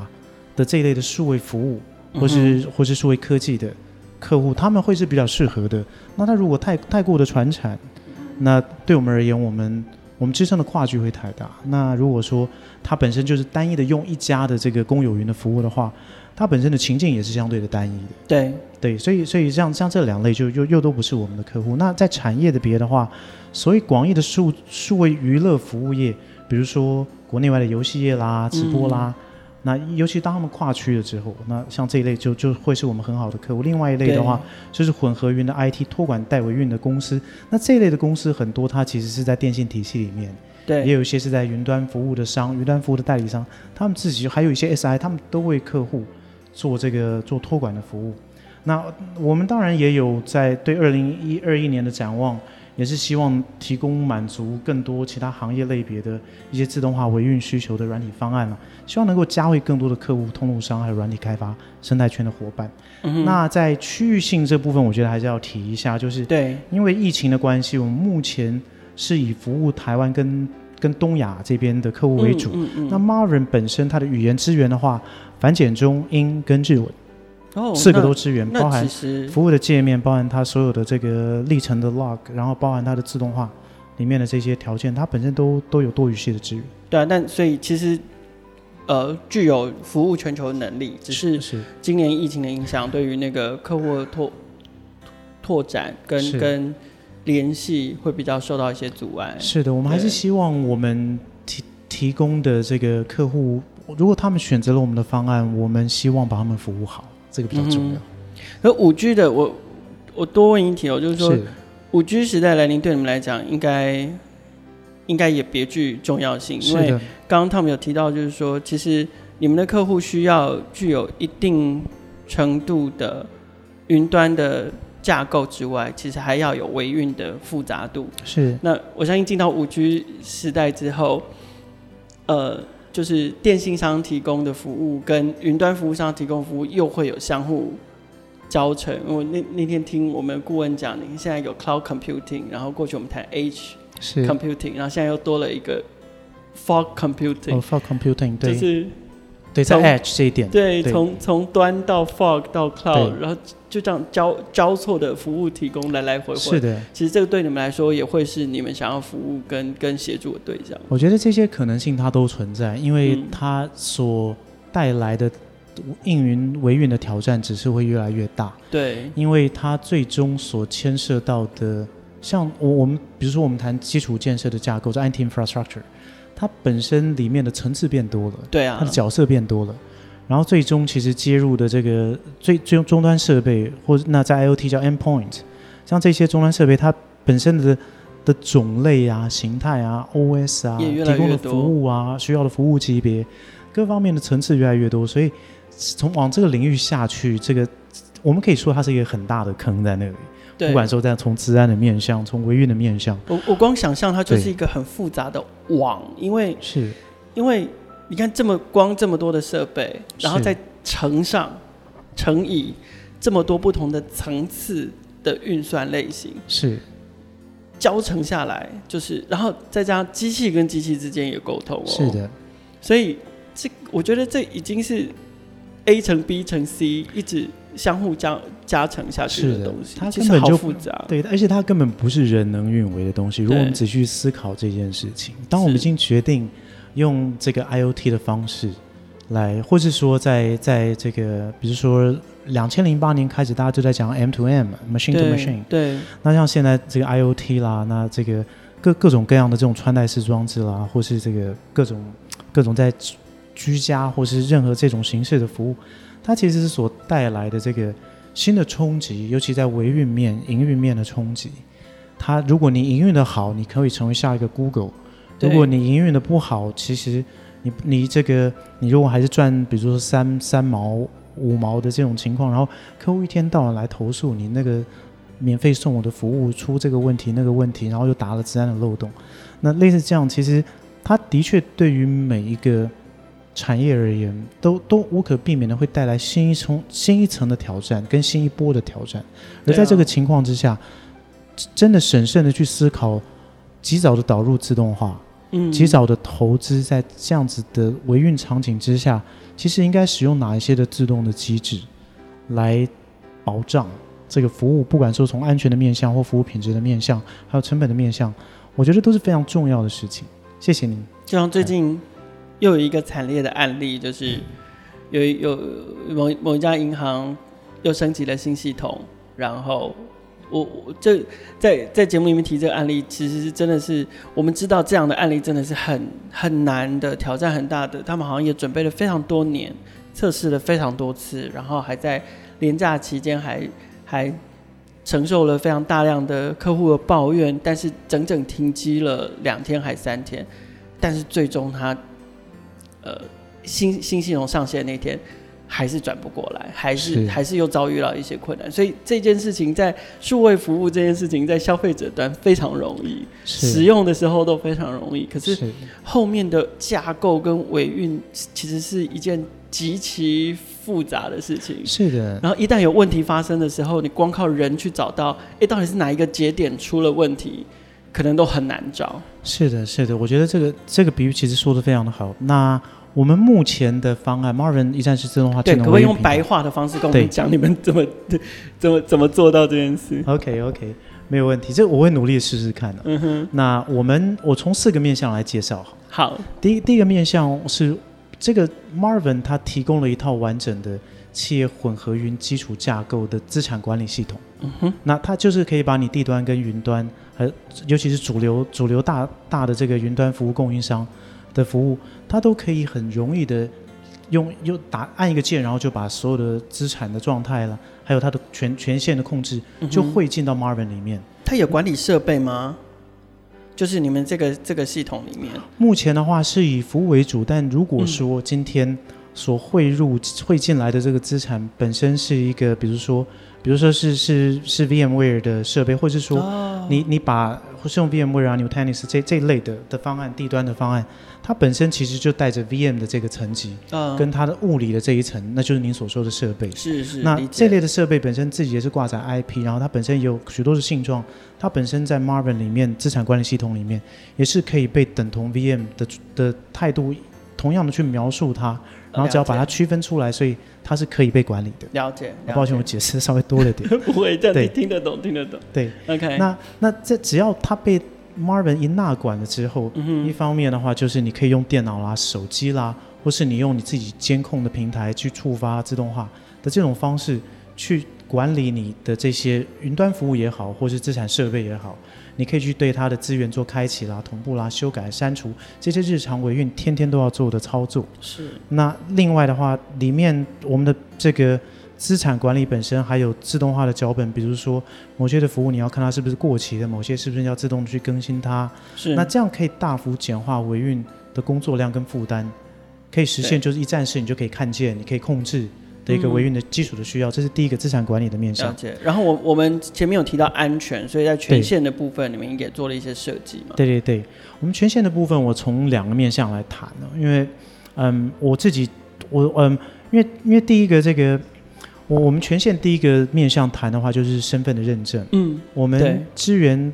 的这一类的数位服务，或是、嗯、或是数位科技的客户，他们会是比较适合的。那他如果太太过的传产，那对我们而言，我们我们之上的跨距会太大。那如果说它本身就是单一的用一家的这个公有云的服务的话，它本身的情境也是相对的单一的。对对，所以所以像像这两类就又又都不是我们的客户。那在产业的别的话。所以广义的数数位娱乐服务业，比如说国内外的游戏业啦、直播啦，嗯、那尤其当他们跨区了之后，那像这一类就就会是我们很好的客户。另外一类的话，就是混合云的 IT 托管代为运的公司。那这一类的公司很多，它其实是在电信体系里面，对，也有一些是在云端服务的商、云端服务的代理商，他们自己还有一些 SI，他们都为客户做这个做托管的服务。那我们当然也有在对二零一二一年的展望。也是希望提供满足更多其他行业类别的一些自动化维运需求的软体方案了，希望能够加惠更多的客户、通路商还有软体开发生态圈的伙伴。嗯、那在区域性这部分，我觉得还是要提一下，就是对，因为疫情的关系，我们目前是以服务台湾跟跟东亚这边的客户为主。嗯嗯嗯、那 Marvin 本身它的语言资源的话，繁简中英跟日文。哦，四个都支援，包含服务的界面，包含它所有的这个历程的 log，然后包含它的自动化里面的这些条件，它本身都都有多语系的资源。对啊，但所以其实呃具有服务全球的能力，只是今年疫情的影响，对于那个客户的拓拓展跟跟联系会比较受到一些阻碍。是的，我们还是希望我们提提供的这个客户，如果他们选择了我们的方案，我们希望把他们服务好。这个比较重要。而五 G 的，我我多问一题哦，就是说，五 G 时代来临，对你们来讲，应该应该也别具重要性。因为刚刚 Tom 有提到，就是说，其实你们的客户需要具有一定程度的云端的架构之外，其实还要有维运的复杂度。是。那我相信进到五 G 时代之后，呃。就是电信商提供的服务跟云端服务商提供服务又会有相互交成。我那那天听我们顾问讲，你现在有 cloud computing，然后过去我们谈 edge computing，然后现在又多了一个 fog computing。哦，fog computing，对。就是对，在 Edge 这一点，对，从从端到 Fog 到 Cloud，然后就这样交交错的服务提供来来回回。是的，其实这个对你们来说也会是你们想要服务跟跟协助的对象。我觉得这些可能性它都存在，因为它所带来的应云维运的挑战只是会越来越大。对，因为它最终所牵涉到的，像我我们比如说我们谈基础建设的架构，叫 IT infrastructure。它本身里面的层次变多了，对啊，它的角色变多了，然后最终其实接入的这个最最终端设备，或那在 IoT 叫 endpoint，像这些终端设备，它本身的的种类啊、形态啊、OS 啊、提供的服务啊、需要的服务级别，各方面的层次越来越多，所以从往这个领域下去，这个我们可以说它是一个很大的坑在那里。不管说在从治安的面向，从维运的面向，我我光想象它就是一个很复杂的网，因为是，因为你看这么光这么多的设备，然后再乘上乘以这么多不同的层次的运算类型，是。交乘下来就是，然后再加上机器跟机器之间也沟通哦，是的，所以这我觉得这已经是 A 乘 B 乘 C 一直。相互加加成下去的东西，它根本就复杂。对，而且它根本不是人能运维的东西。如果我们仔细思考这件事情，当我们已经决定用这个 IoT 的方式来，或是说在在这个，比如说两千零八年开始，大家就在讲 M to M，machine to machine。对。那像现在这个 IoT 啦，那这个各各种各样的这种穿戴式装置啦，或是这个各种各种在居家或是任何这种形式的服务。它其实是所带来的这个新的冲击，尤其在维运面、营运面的冲击。它如果你营运的好，你可以成为下一个 Google；如果你营运的不好，其实你你这个你如果还是赚，比如说三三毛、五毛的这种情况，然后客户一天到晚来投诉你那个免费送我的服务出这个问题、那个问题，然后又打了资安的漏洞，那类似这样，其实它的确对。于每一个。产业而言，都都无可避免的会带来新一层、新一层的挑战跟新一波的挑战。而在这个情况之下，真的审慎的去思考，及早的导入自动化，嗯，及早的投资在这样子的维运场景之下，其实应该使用哪一些的自动的机制，来保障这个服务，不管说从安全的面向或服务品质的面向，还有成本的面向，我觉得都是非常重要的事情。谢谢您。就像最近。又有一个惨烈的案例，就是有有某某一家银行又升级了新系统，然后我我这在在节目里面提这个案例，其实是真的是我们知道这样的案例真的是很很难的，挑战很大的，他们好像也准备了非常多年，测试了非常多次，然后还在连假期间还还承受了非常大量的客户的抱怨，但是整整停机了两天还三天，但是最终他。呃，新新系统上线那天，还是转不过来，还是，是还是又遭遇到一些困难。所以这件事情在数位服务这件事情，在消费者端非常容易，使用的时候都非常容易。可是后面的架构跟尾运，其实是一件极其复杂的事情。是的。然后一旦有问题发生的时候，你光靠人去找到，哎，到底是哪一个节点出了问题？可能都很难找。是的，是的，我觉得这个这个比喻其实说的非常的好。那我们目前的方案，Marvin 一站式自动化智能，对，可不可以用白话的方式跟我们讲你们怎么怎么怎么做到这件事？OK OK，没有问题，这我会努力试试看的。嗯哼，那我们我从四个面向来介绍。好，第一第一个面向是这个 Marvin 它提供了一套完整的企业混合云基础架构的资产管理系统。嗯哼，那它就是可以把你地端跟云端，和尤其是主流主流大大的这个云端服务供应商的服务，它都可以很容易的用用打按一个键，然后就把所有的资产的状态了，还有它的权权限的控制，就汇进到 Marvin 里面。它有管理设备吗？就是你们这个这个系统里面，目前的话是以服务为主，但如果说今天所汇入汇进来的这个资产本身是一个，比如说。比如说是是是 VMware 的设备，或者是说你你把或是用 VMware 啊、Nutanix 这这一类的的方案，低端的方案，它本身其实就带着 VM 的这个层级，嗯，跟它的物理的这一层，那就是您所说的设备。是是。那这类的设备本身自己也是挂载 IP，然后它本身也有许多的性状，它本身在 Marvin 里面资产管理系统里面也是可以被等同 VM 的的态度，同样的去描述它。然后只要把它区分出来，所以它是可以被管理的。了解。了解，抱歉，我解释稍微多了点。[laughs] 不会，这样你听得懂，听得懂。对。OK。那那这只要它被 Marvin 一纳管了之后，嗯，一方面的话就是你可以用电脑啦、手机啦，或是你用你自己监控的平台去触发自动化的这种方式去管理你的这些云端服务也好，或是资产设备也好。你可以去对它的资源做开启啦、同步啦、修改、删除这些日常维运天天都要做的操作。是。那另外的话，里面我们的这个资产管理本身还有自动化的脚本，比如说某些的服务你要看它是不是过期的，某些是不是要自动去更新它。是。那这样可以大幅简化维运的工作量跟负担，可以实现就是一站式，你就可以看见，你可以控制。的一个维运的基础的需要，这是第一个资产管理的面向。了解。然后我我们前面有提到安全，所以在权限的部分，你们应该做了一些设计嘛？对对对，我们权限的部分，我从两个面向来谈呢。因为，嗯，我自己，我嗯，因为因为第一个这个，我我们权限第一个面向谈的话，就是身份的认证。嗯，我们支援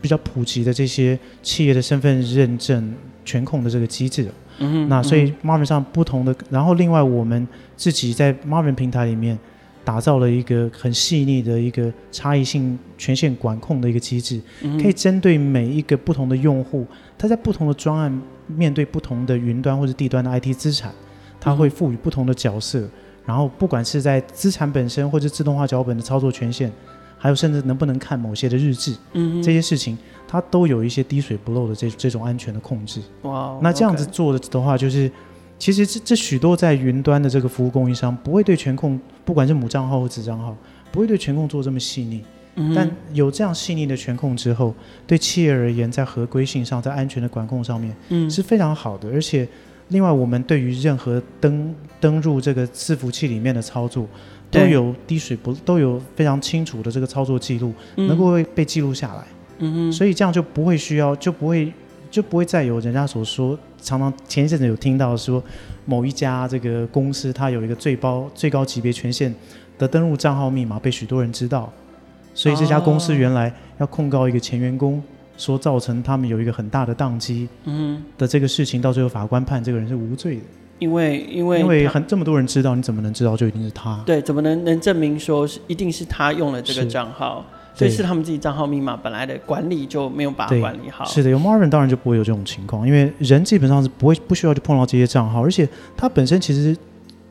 比较普及的这些企业的身份认证权控的这个机制。嗯，那所以 Marvin 上不同的，然后另外我们自己在 Marvin 平台里面打造了一个很细腻的一个差异性权限管控的一个机制，可以针对每一个不同的用户，他在不同的专案面对不同的云端或者地端的 IT 资产，他会赋予不同的角色，然后不管是在资产本身或者自动化脚本的操作权限，还有甚至能不能看某些的日志，嗯，这些事情。它都有一些滴水不漏的这这种安全的控制。哇，wow, 那这样子做的的话，就是、okay. 其实这这许多在云端的这个服务供应商不会对全控，不管是母账号或子账号，不会对全控做这么细腻。嗯。但有这样细腻的权控之后，对企业而言，在合规性上，在安全的管控上面，嗯，是非常好的。而且，另外我们对于任何登登入这个伺服器里面的操作，都有滴水不都有非常清楚的这个操作记录，嗯、能够被记录下来。嗯哼，所以这样就不会需要，就不会，就不会再有人家所说，常常前一阵子有听到说，某一家这个公司它有一个最高最高级别权限的登录账号密码被许多人知道，所以这家公司原来要控告一个前员工，说造成他们有一个很大的宕机，嗯的这个事情，到最后法官判这个人是无罪的，因为因为因为很这么多人知道，你怎么能知道就一定是他？对，怎么能能证明说是一定是他用了这个账号？所以是他们自己账号密码本来的管理就没有把它管理好。是的，有 Marvin 当然就不会有这种情况，因为人基本上是不会不需要去碰到这些账号，而且它本身其实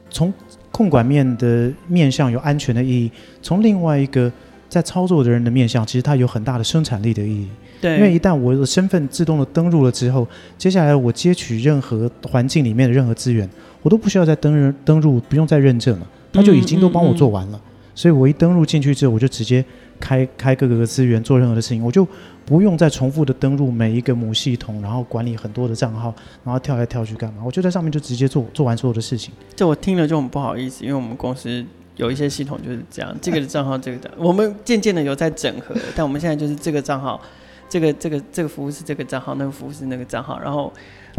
从控管面的面向有安全的意义，从另外一个在操作的人的面向，其实它有很大的生产力的意义。对，因为一旦我的身份自动的登入了之后，接下来我接取任何环境里面的任何资源，我都不需要再登登入，不用再认证了，它就已经都帮我做完了。嗯嗯嗯所以我一登录进去之后，我就直接开开各个资源做任何的事情，我就不用再重复的登录每一个母系统，然后管理很多的账号，然后跳来跳去干嘛？我就在上面就直接做做完所有的事情。这我听了就很不好意思，因为我们公司有一些系统就是这样，这个账号这个的，我们渐渐的有在整合，但我们现在就是这个账号这个这个这个服务是这个账号，那个服务是那个账号，然后。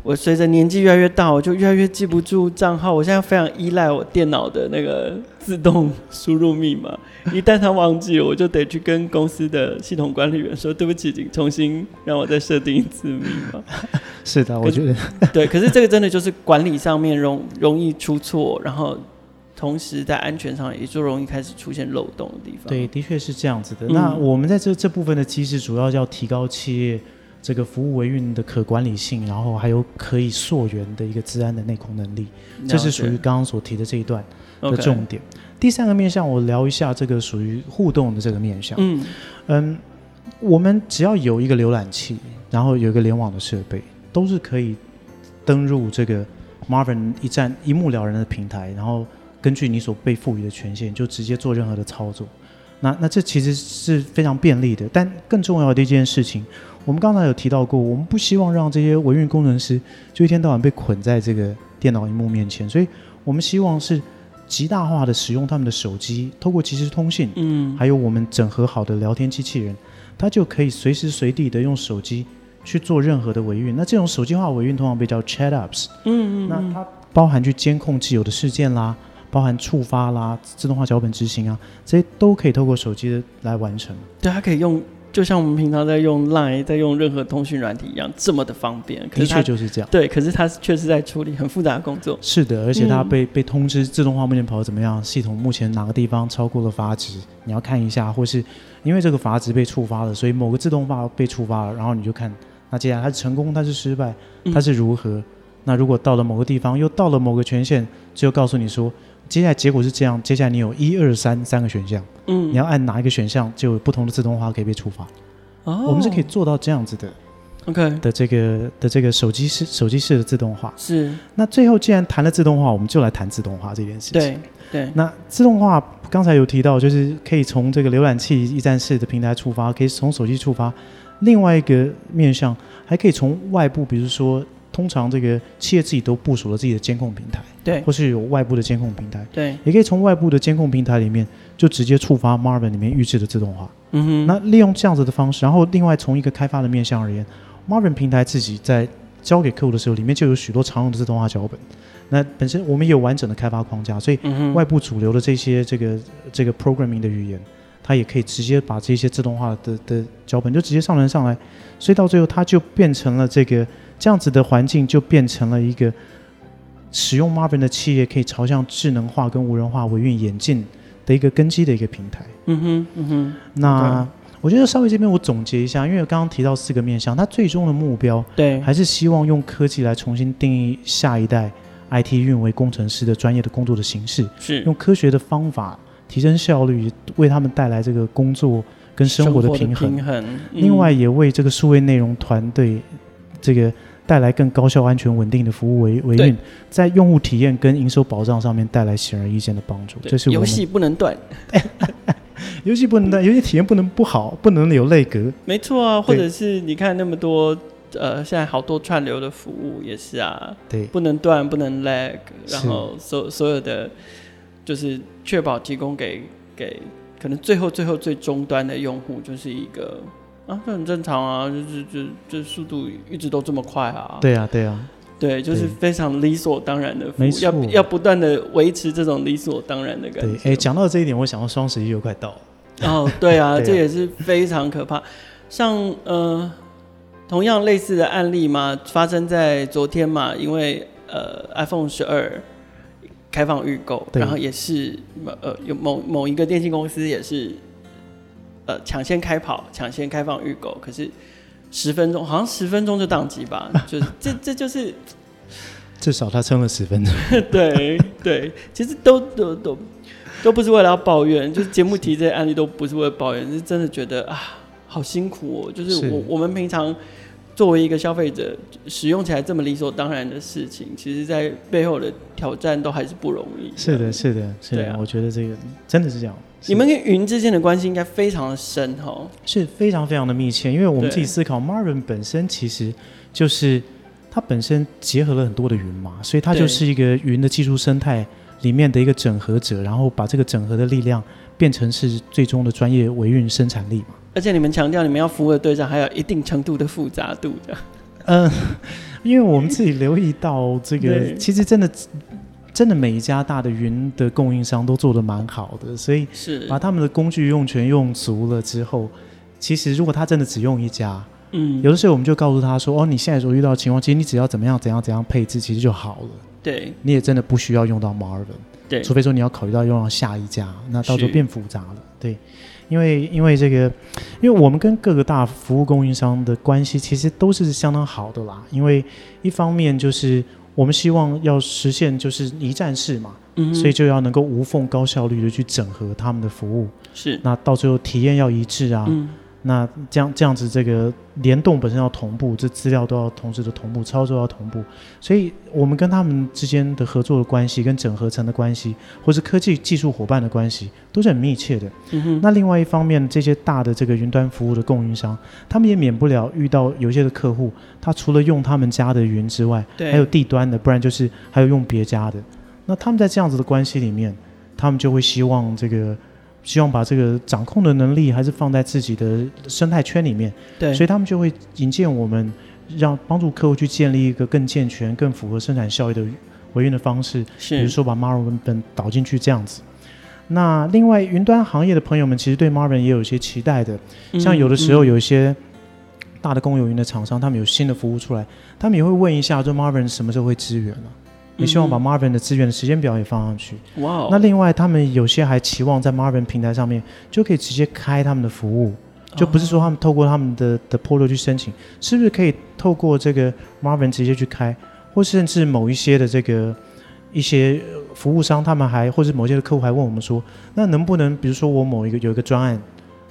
我随着年纪越来越大，我就越来越记不住账号。我现在非常依赖我电脑的那个自动输入密码，[laughs] 一旦它忘记了，我就得去跟公司的系统管理员说：“对不起，请重新让我再设定一次密码。[laughs] ”是的，我觉得 [laughs] 对。可是这个真的就是管理上面容容易出错，然后同时在安全上也就容易开始出现漏洞的地方。对，的确是这样子的。嗯、那我们在这这部分的机制，主要要提高企业。这个服务维运的可管理性，然后还有可以溯源的一个治安的内控能力，这是属于刚刚所提的这一段的重点。第三个面向，我聊一下这个属于互动的这个面向。嗯嗯，我们只要有一个浏览器，然后有一个联网的设备，都是可以登入这个 Marvin 一站一目了然的平台，然后根据你所被赋予的权限，就直接做任何的操作。那那这其实是非常便利的，但更重要的一件事情。我们刚才有提到过，我们不希望让这些维运工程师就一天到晚被捆在这个电脑荧幕面前，所以我们希望是极大化的使用他们的手机，透过即时通信，嗯，还有我们整合好的聊天机器人，它就可以随时随地的用手机去做任何的维运。那这种手机化维运通常被叫 chat apps，嗯嗯，那它包含去监控既有的事件啦，包含触发啦、自动化脚本执行啊，这些都可以透过手机来完成。对，它可以用。就像我们平常在用 Line，在用任何通讯软体一样，这么的方便。的确就是这样。对，可是它确实在处理很复杂的工作。是的，而且它被、嗯、被通知自动化目前跑得怎么样？系统目前哪个地方超过了阀值？你要看一下，或是因为这个阀值被触发了，所以某个自动化被触发了，然后你就看，那接下来它是成功，它是失败，它是如何？嗯、那如果到了某个地方，又到了某个权限，就告诉你说。接下来结果是这样，接下来你有一二三三个选项，嗯，你要按哪一个选项，就有不同的自动化可以被触发。哦，我们是可以做到这样子的，OK 的这个的这个手机式手机式的自动化。是。那最后既然谈了自动化，我们就来谈自动化这件事情。对对。那自动化刚才有提到，就是可以从这个浏览器一站式的平台触发，可以从手机触发。另外一个面向，还可以从外部，比如说。通常这个企业自己都部署了自己的监控平台，对，或是有外部的监控平台，对，也可以从外部的监控平台里面就直接触发 Marvin 里面预置的自动化。嗯哼，那利用这样子的方式，然后另外从一个开发的面向而言，Marvin 平台自己在交给客户的时候，里面就有许多常用的自动化脚本。那本身我们也有完整的开发框架，所以外部主流的这些这个这个 programming 的语言，它也可以直接把这些自动化的的脚本就直接上传上来，所以到最后它就变成了这个。这样子的环境就变成了一个使用 Marvin 的企业可以朝向智能化跟无人化维运演进的一个根基的一个平台。嗯哼，嗯哼。那我觉得稍微这边我总结一下，因为我刚刚提到四个面向，它最终的目标对还是希望用科技来重新定义下一代 IT 运维工程师的专业的工作的形式，是用科学的方法提升效率，为他们带来这个工作跟生活的平衡。平衡。另外也为这个数位内容团队这个。带来更高效、安全、稳定的服务维维运，在用户体验跟营收保障上面带来显而易见的帮助。这是游戏不能断，[laughs] 游戏不能断，游戏体验不能不好，不能有内格。没错啊，或者是你看那么多呃，现在好多串流的服务也是啊，对，不能断，不能 lag，然后所所有的就是确保提供给给可能最后最后最终端的用户就是一个。啊，这很正常啊，就是就就速度一直都这么快啊。对啊，对啊，对，就是非常理所当然的，没，要要不断的维持这种理所当然的感觉。哎，讲到这一点，我想到双十一又快到了。哦，对啊，[laughs] 对啊，这也是非常可怕。像呃，同样类似的案例嘛，发生在昨天嘛，因为呃，iPhone 十二开放预购，然后也是呃有某某一个电信公司也是。呃，抢先开跑，抢先开放预购，可是十分钟，好像十分钟就宕机吧？[laughs] 就是这，这就是 [laughs] 至少他撑了十分钟。[laughs] 对对，其实都都都都不是为了要抱怨，就是节目提这些案例都不是为了抱怨，是真的觉得啊，好辛苦哦。就是我是我们平常作为一个消费者，使用起来这么理所当然的事情，其实在背后的挑战都还是不容易。是的，是的，是的，啊、我觉得这个真的是这样。你们跟云之间的关系应该非常的深哈，是非常非常的密切，因为我们自己思考，Marvin 本身其实就是它本身结合了很多的云嘛，所以它就是一个云的技术生态里面的一个整合者，然后把这个整合的力量变成是最终的专业维运生产力嘛。而且你们强调你们要服务的对象还有一定程度的复杂度的。嗯，[laughs] 因为我们自己留意到这个，其实真的真的每一家大的云的供应商都做得蛮好的，所以是把他们的工具用全用足了之后，其实如果他真的只用一家。嗯，有的时候我们就告诉他说：“哦，你现在所遇到的情况，其实你只要怎么样、怎样、怎样配置，其实就好了。对，你也真的不需要用到 Marvin。对，除非说你要考虑到用到下一家，那到时候变复杂了。对，因为因为这个，因为我们跟各个大服务供应商的关系其实都是相当好的啦。因为一方面就是我们希望要实现就是一站式嘛，嗯，所以就要能够无缝、高效率的去整合他们的服务。是，那到最后体验要一致啊。嗯。那这样这样子，这个联动本身要同步，这资料都要同时的同步，操作要同步，所以我们跟他们之间的合作的关系，跟整合层的关系，或是科技技术伙伴的关系，都是很密切的。嗯。那另外一方面，这些大的这个云端服务的供应商，他们也免不了遇到有些的客户，他除了用他们家的云之外，还有地端的，不然就是还有用别家的。那他们在这样子的关系里面，他们就会希望这个。希望把这个掌控的能力还是放在自己的生态圈里面，对，所以他们就会引荐我们，让帮助客户去建立一个更健全、更符合生产效益的维运的方式，是，比如说把 Marvin 本导进去这样子。那另外，云端行业的朋友们其实对 Marvin 也有一些期待的，像有的时候有一些大的公有云的厂商，他们有新的服务出来，他们也会问一下，说 Marvin 什么时候会支援呢？也希望把 Marvin 的资源的时间表也放上去。哇！那另外，他们有些还期望在 Marvin 平台上面就可以直接开他们的服务，就不是说他们透过他们的的 portal 去申请，是不是可以透过这个 Marvin 直接去开，或甚至某一些的这个一些服务商，他们还或者某些的客户还问我们说，那能不能比如说我某一个有一个专案，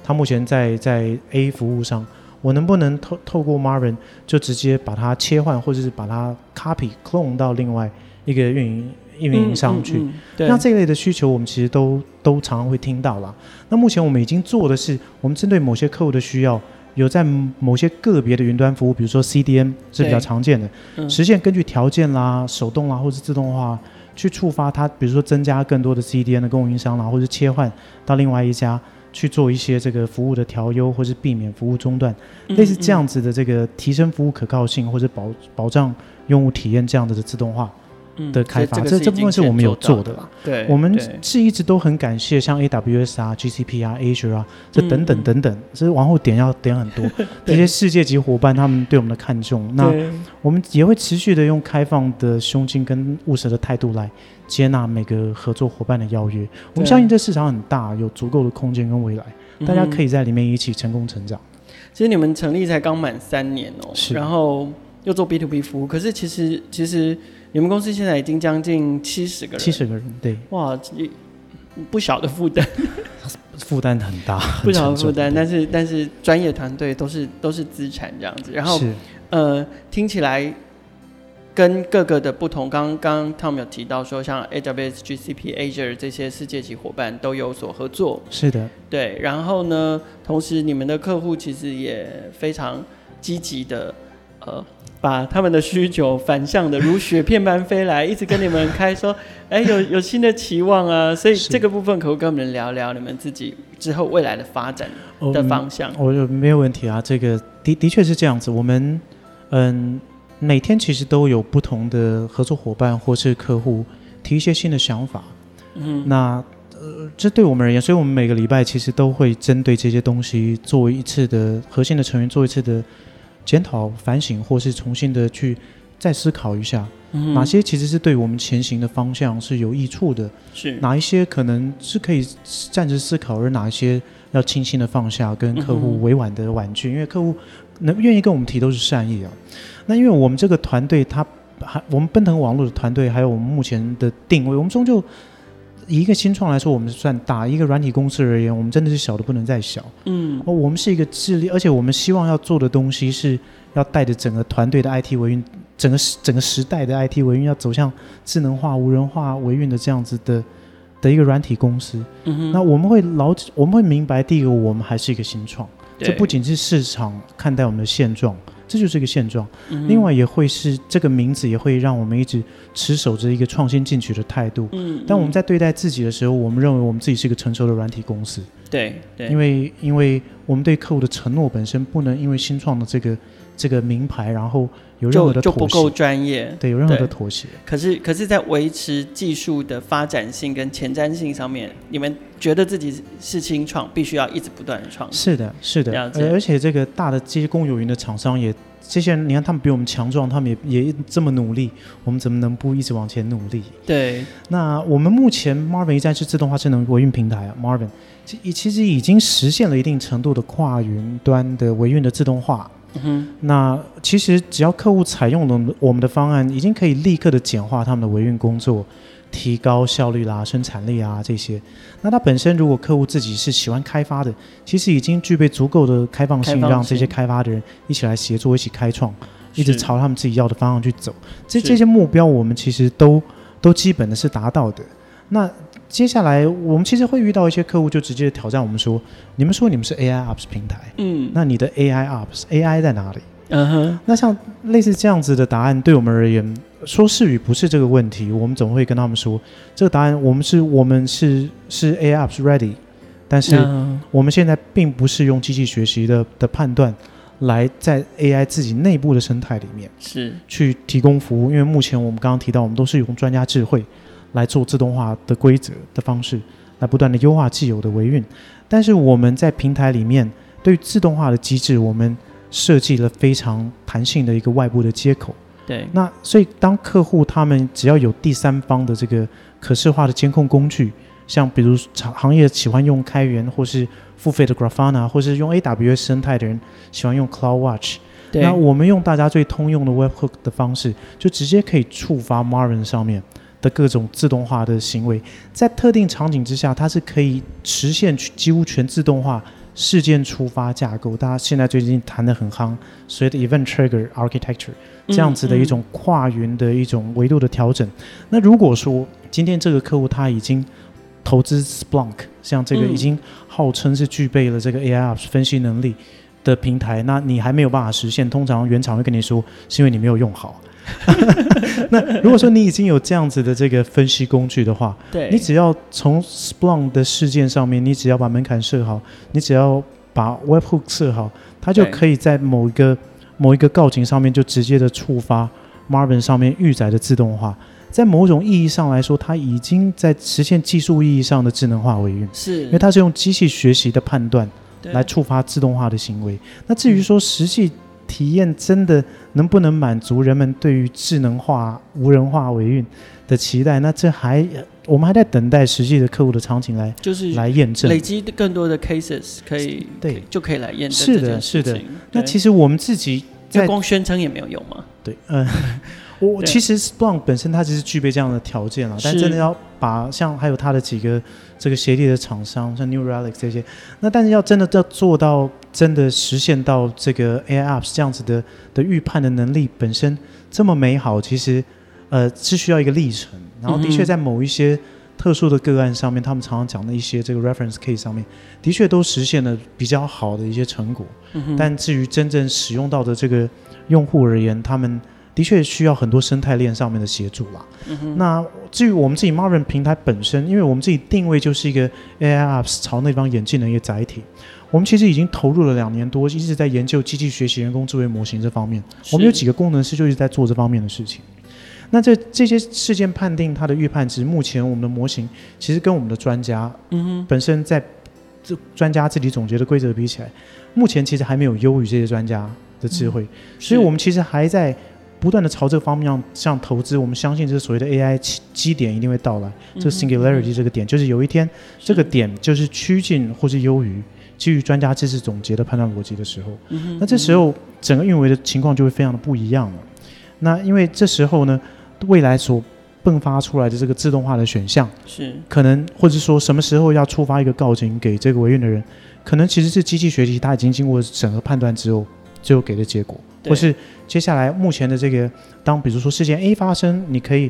他目前在在 A 服务商，我能不能透透过 Marvin 就直接把它切换，或者是把它 copy clone 到另外。一个运营运营上去，那这一类的需求我们其实都都常常会听到啦。那目前我们已经做的是，我们针对某些客户的需要，有在某些个别的云端服务，比如说 CDN 是比较常见的，嗯、实现根据条件啦、手动啦或是自动化去触发它，比如说增加更多的 CDN 的供应商啦，或者切换到另外一家去做一些这个服务的调优，或是避免服务中断，类似这样子的这个提升服务可靠性或者保保障用户体验这样子的自动化。的开发，嗯、这这，这部分是我们有做的啦。对，我们是一直都很感谢像 AWS 啊、GCP 啊、Azure 啊，这等等等等，这、嗯、往后点要点很多 [laughs] 这些世界级伙伴，他们对我们的看重。那我们也会持续的用开放的胸襟跟务实的态度来接纳每个合作伙伴的邀约。我们相信这市场很大，有足够的空间跟未来，大家可以在里面一起成功成长。其实你们成立才刚满三年哦，是，然后又做 B to B 服务，可是其实其实。你们公司现在已经将近七十个人，七十个人，对，哇，不小的负担，负担很大，不小的负担，但是但是专业团队都是都是资产这样子，然后呃，听起来跟各个的不同，刚刚 Tom 有提到说，像 AWS、GCP、Azure 这些世界级伙伴都有所合作，是的，对，然后呢，同时你们的客户其实也非常积极的，呃。把他们的需求反向的如雪片般飞来，一直跟你们开说，哎，有 [laughs] 有新的期望啊，所以这个部分可不可以跟我们聊聊你们自己之后未来的发展的方向？我、嗯、没有问题啊，这个的的确是这样子。我们嗯，每天其实都有不同的合作伙伴或是客户提一些新的想法。嗯，那呃，这对我们而言，所以我们每个礼拜其实都会针对这些东西做一次的核心的成员做一次的。检讨、反省，或是重新的去再思考一下，嗯，哪些其实是对我们前行的方向是有益处的，是哪一些可能是可以暂时思考，而哪一些要轻轻的放下，跟客户委婉的婉拒，嗯，因为客户能愿意跟我们提都是善意啊。那因为我们这个团队，他还我们奔腾网络的团队，还有我们目前的定位，我们终究。以一个新创来说，我们是算大；一个软体公司而言，我们真的是小的不能再小。嗯，我们是一个智力，而且我们希望要做的东西是要带着整个团队的 IT 维运，整个整个时代的 IT 维运要走向智能化、无人化维运的这样子的的一个软体公司。嗯哼，那我们会老，我们会明白，第一个，我们还是一个新创，这不仅是市场看待我们的现状，这就是一个现状。嗯、另外也会是这个名字也会让我们一直持守着一个创新进取的态度。嗯，但我们在对待自己的时候，我们认为我们自己是一个成熟的软体公司。对对，因为因为我们对客户的承诺本身不能因为新创的这个这个名牌，然后有任何的妥协，就，就不够专业，对，有任何的妥协。可是可是在维持技术的发展性跟前瞻性上面，你们觉得自己是新创，必须要一直不断的创新。是的，是的，而而且这个大的这些公有云的厂商也，这些人你看他们比我们强壮，他们也也这么努力，我们怎么能不一直往前努力？对。那我们目前 Marvin 一站式自动化智能维运平台啊，Marvin。其其实已经实现了一定程度的跨云端的维运的自动化。嗯，那其实只要客户采用了我们的方案，已经可以立刻的简化他们的维运工作，提高效率啦、生产力啊这些。那它本身如果客户自己是喜欢开发的，其实已经具备足够的开放性，开放性让这些开发的人一起来协作、一起开创，一直朝他们自己要的方向去走。这这些目标我们其实都都基本的是达到的。那接下来，我们其实会遇到一些客户，就直接挑战我们说：“你们说你们是 AI Ops 平台，嗯，那你的 AI Ops AI 在哪里？”嗯哼。那像类似这样子的答案，对我们而言，说是与不是这个问题，我们总会跟他们说：“这个答案，我们是我们是是 AI Ops Ready，但是我们现在并不是用机器学习的的判断来在 AI 自己内部的生态里面是去提供服务，因为目前我们刚刚提到，我们都是用专家智慧。”来做自动化的规则的方式，来不断的优化既有的维运。但是我们在平台里面对于自动化的机制，我们设计了非常弹性的一个外部的接口。对，那所以当客户他们只要有第三方的这个可视化的监控工具，像比如行业喜欢用开源或是付费的 Grafana，或是用 AWS 生态的人喜欢用 CloudWatch，对，那我们用大家最通用的 Webhook 的方式，就直接可以触发 Marvin 上面。的各种自动化的行为，在特定场景之下，它是可以实现几乎全自动化事件触发架构。大家现在最近谈的很夯，所谓的 Event Trigger Architecture 这样子的一种跨云的一种维度的调整。嗯嗯、那如果说今天这个客户他已经投资 Splunk，像这个已经号称是具备了这个 AI Ops 分析能力的平台，那你还没有办法实现，通常原厂会跟你说，是因为你没有用好。[laughs] 那如果说你已经有这样子的这个分析工具的话，对，你只要从 Splunk 的事件上面，你只要把门槛设好，你只要把 Webhook 设好，它就可以在某一个某一个告警上面就直接的触发 Marvin 上面预载的自动化。在某种意义上来说，它已经在实现技术意义上的智能化维运，是。因为它是用机器学习的判断来触发自动化的行为。那至于说实际，体验真的能不能满足人们对于智能化、无人化维运的期待？那这还我们还在等待实际的客户的场景来，就是来验证，累积更多的 cases 可以对就可以来验证。是的，是的。那其实我们自己在光宣称也没有用吗？对，嗯。[laughs] 我其实 Splunk 本身它只是具备这样的条件了，但真的要把像还有它的几个这个协力的厂商，像 New Relic 这些，那但是要真的要做到真的实现到这个 AI Ops 这样子的的预判的能力本身这么美好，其实呃是需要一个历程。然后的确在某一些特殊的个案上面，他们常常讲的一些这个 reference case 上面，的确都实现了比较好的一些成果。但至于真正使用到的这个用户而言，他们。的确需要很多生态链上面的协助啦。嗯、那至于我们自己 Marvin 平台本身，因为我们自己定位就是一个 AI Ops 朝那方演进的一个载体，我们其实已经投入了两年多，一直在研究机器学习、人工智慧模型这方面。我们有几个工程师就一直在做这方面的事情。那这这些事件判定它的预判值，目前我们的模型其实跟我们的专家，嗯本身在这专家自己总结的规则比起来，目前其实还没有优于这些专家的智慧，嗯、所以我们其实还在。不断的朝这个方面向投资，我们相信这所谓的 AI 基点一定会到来。这个 singularity 这个点，就是有一天这个点就是趋近或是优于基于专家知识总结的判断逻辑的时候，那这时候整个运维的情况就会非常的不一样了。那因为这时候呢，未来所迸发出来的这个自动化的选项是可能，或者说什么时候要触发一个告警给这个维运的人，可能其实是机器学习它已经经过审核判断之后最后给的结果。或是接下来目前的这个，当比如说事件 A 发生，你可以，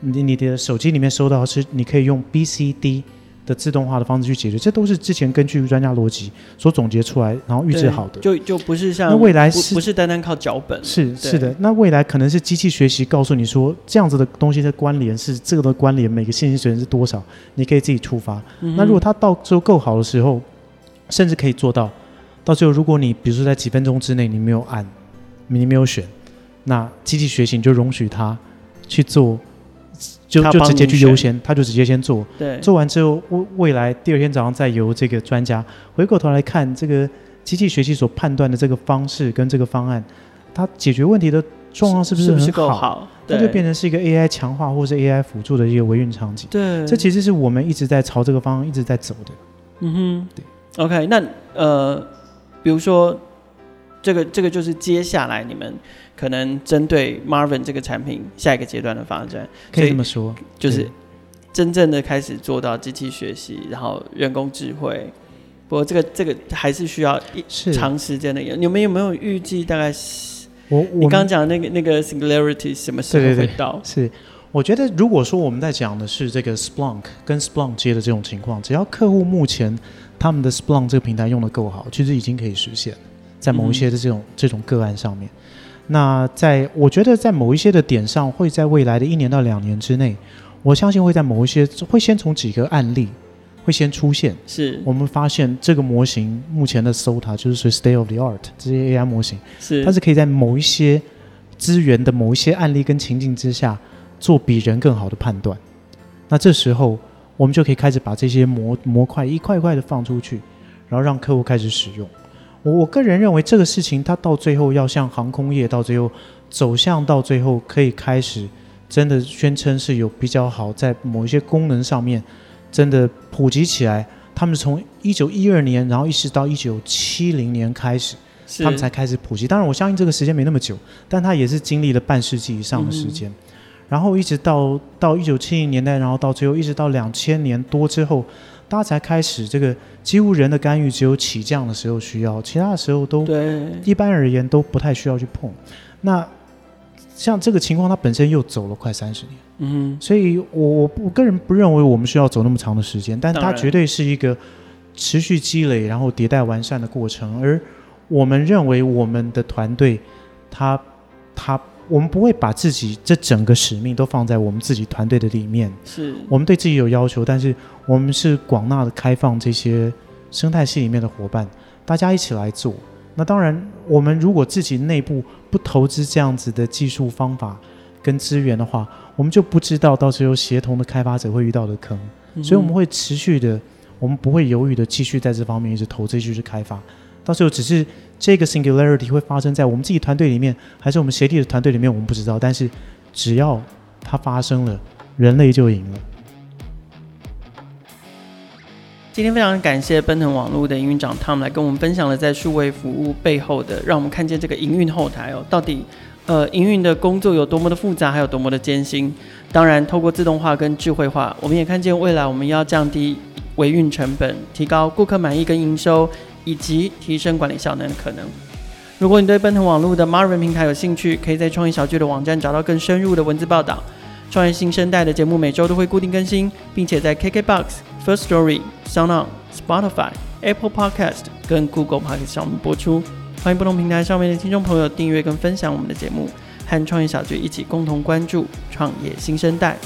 你你的手机里面收到是，你可以用 B、C、D 的自动化的方式去解决，这都是之前根据专家逻辑所总结出来，然后预制好的。就就不是像那未来是不，不是单单靠脚本，是是的。那未来可能是机器学习告诉你说，这样子的东西的关联是这个的关联，每个信息水源是多少，你可以自己触发。嗯、那如果它到时候够好的时候，甚至可以做到，到最后如果你比如说在几分钟之内你没有按，你没有选，那机器学习就容许它去做。就就直接去优先，它就直接先做，对，做完之后未未来第二天早上再由这个专家回过头来看这个机器学习所判断的这个方式跟这个方案，它解决问题的状况是不是很好？好，它就变成是一个 AI 强化或是 AI 辅助的一个维运场景。对，这其实是我们一直在朝这个方向一直在走的。嗯哼，对。OK，那呃，比如说这个这个就是接下来你们。可能针对 Marvin 这个产品下一个阶段的发展，可以这么说，就是真正的开始做到机器学习，然后人工智慧。不过这个这个还是需要一长时间的研究。你们有没有预计大概？我我你刚刚讲的那个那个 Singularity 什么时候会到？对对对，是，我觉得如果说我们在讲的是这个 Splunk 跟 Splunk 接的这种情况，只要客户目前他们的 Splunk 这个平台用的够好，其实已经可以实现，在某一些的这种、嗯、这种个案上面。那在我觉得在某一些的点上，会在未来的一年到两年之内，我相信会在某一些会先从几个案例会先出现。是我们发现这个模型目前的 SOTA 就是 state of the art 这些 AI 模型，是它是可以在某一些资源的某一些案例跟情境之下做比人更好的判断。那这时候我们就可以开始把这些模模块一块一块的放出去，然后让客户开始使用。我我个人认为这个事情，它到最后要像航空业，到最后走向到最后可以开始真的宣称是有比较好，在某一些功能上面真的普及起来。他们从一九一二年，然后一直到一九七零年开始，他们才开始普及。当然，我相信这个时间没那么久，但它也是经历了半世纪以上的时间。嗯、然后一直到到一九七零年代，然后到最后一直到两千年多之后。大家才开始这个，几乎人的干预只有起降的时候需要，其他的时候都一般而言都不太需要去碰。那像这个情况，它本身又走了快三十年，嗯，所以我我我个人不认为我们需要走那么长的时间，但它绝对是一个持续积累然后迭代完善的过程。而我们认为我们的团队，他他。我们不会把自己这整个使命都放在我们自己团队的里面，是我们对自己有要求，但是我们是广纳的开放这些生态系里面的伙伴，大家一起来做。那当然，我们如果自己内部不投资这样子的技术方法跟资源的话，我们就不知道到时候协同的开发者会遇到的坑，嗯、所以我们会持续的，我们不会犹豫的继续在这方面一直投资，继续开发。到时候只是这个 singularity 会发生在我们自己团队里面，还是我们协力的团队里面，我们不知道。但是只要它发生了，人类就赢了。今天非常感谢奔腾网络的营运长 Tom 来跟我们分享了在数位服务背后的，让我们看见这个营运后台哦，到底呃营运的工作有多么的复杂，还有多么的艰辛。当然，透过自动化跟智慧化，我们也看见未来我们要降低维运成本，提高顾客满意跟营收。以及提升管理效能的可能。如果你对奔腾网络的 Marvin 平台有兴趣，可以在创业小聚的网站找到更深入的文字报道。创业新生代的节目每周都会固定更新，并且在 KKBOX、First Story、SoundOn、Spotify、Apple Podcast 跟 Google Podcast 上面播出。欢迎不同平台上面的听众朋友订阅跟分享我们的节目，和创业小聚一起共同关注创业新生代。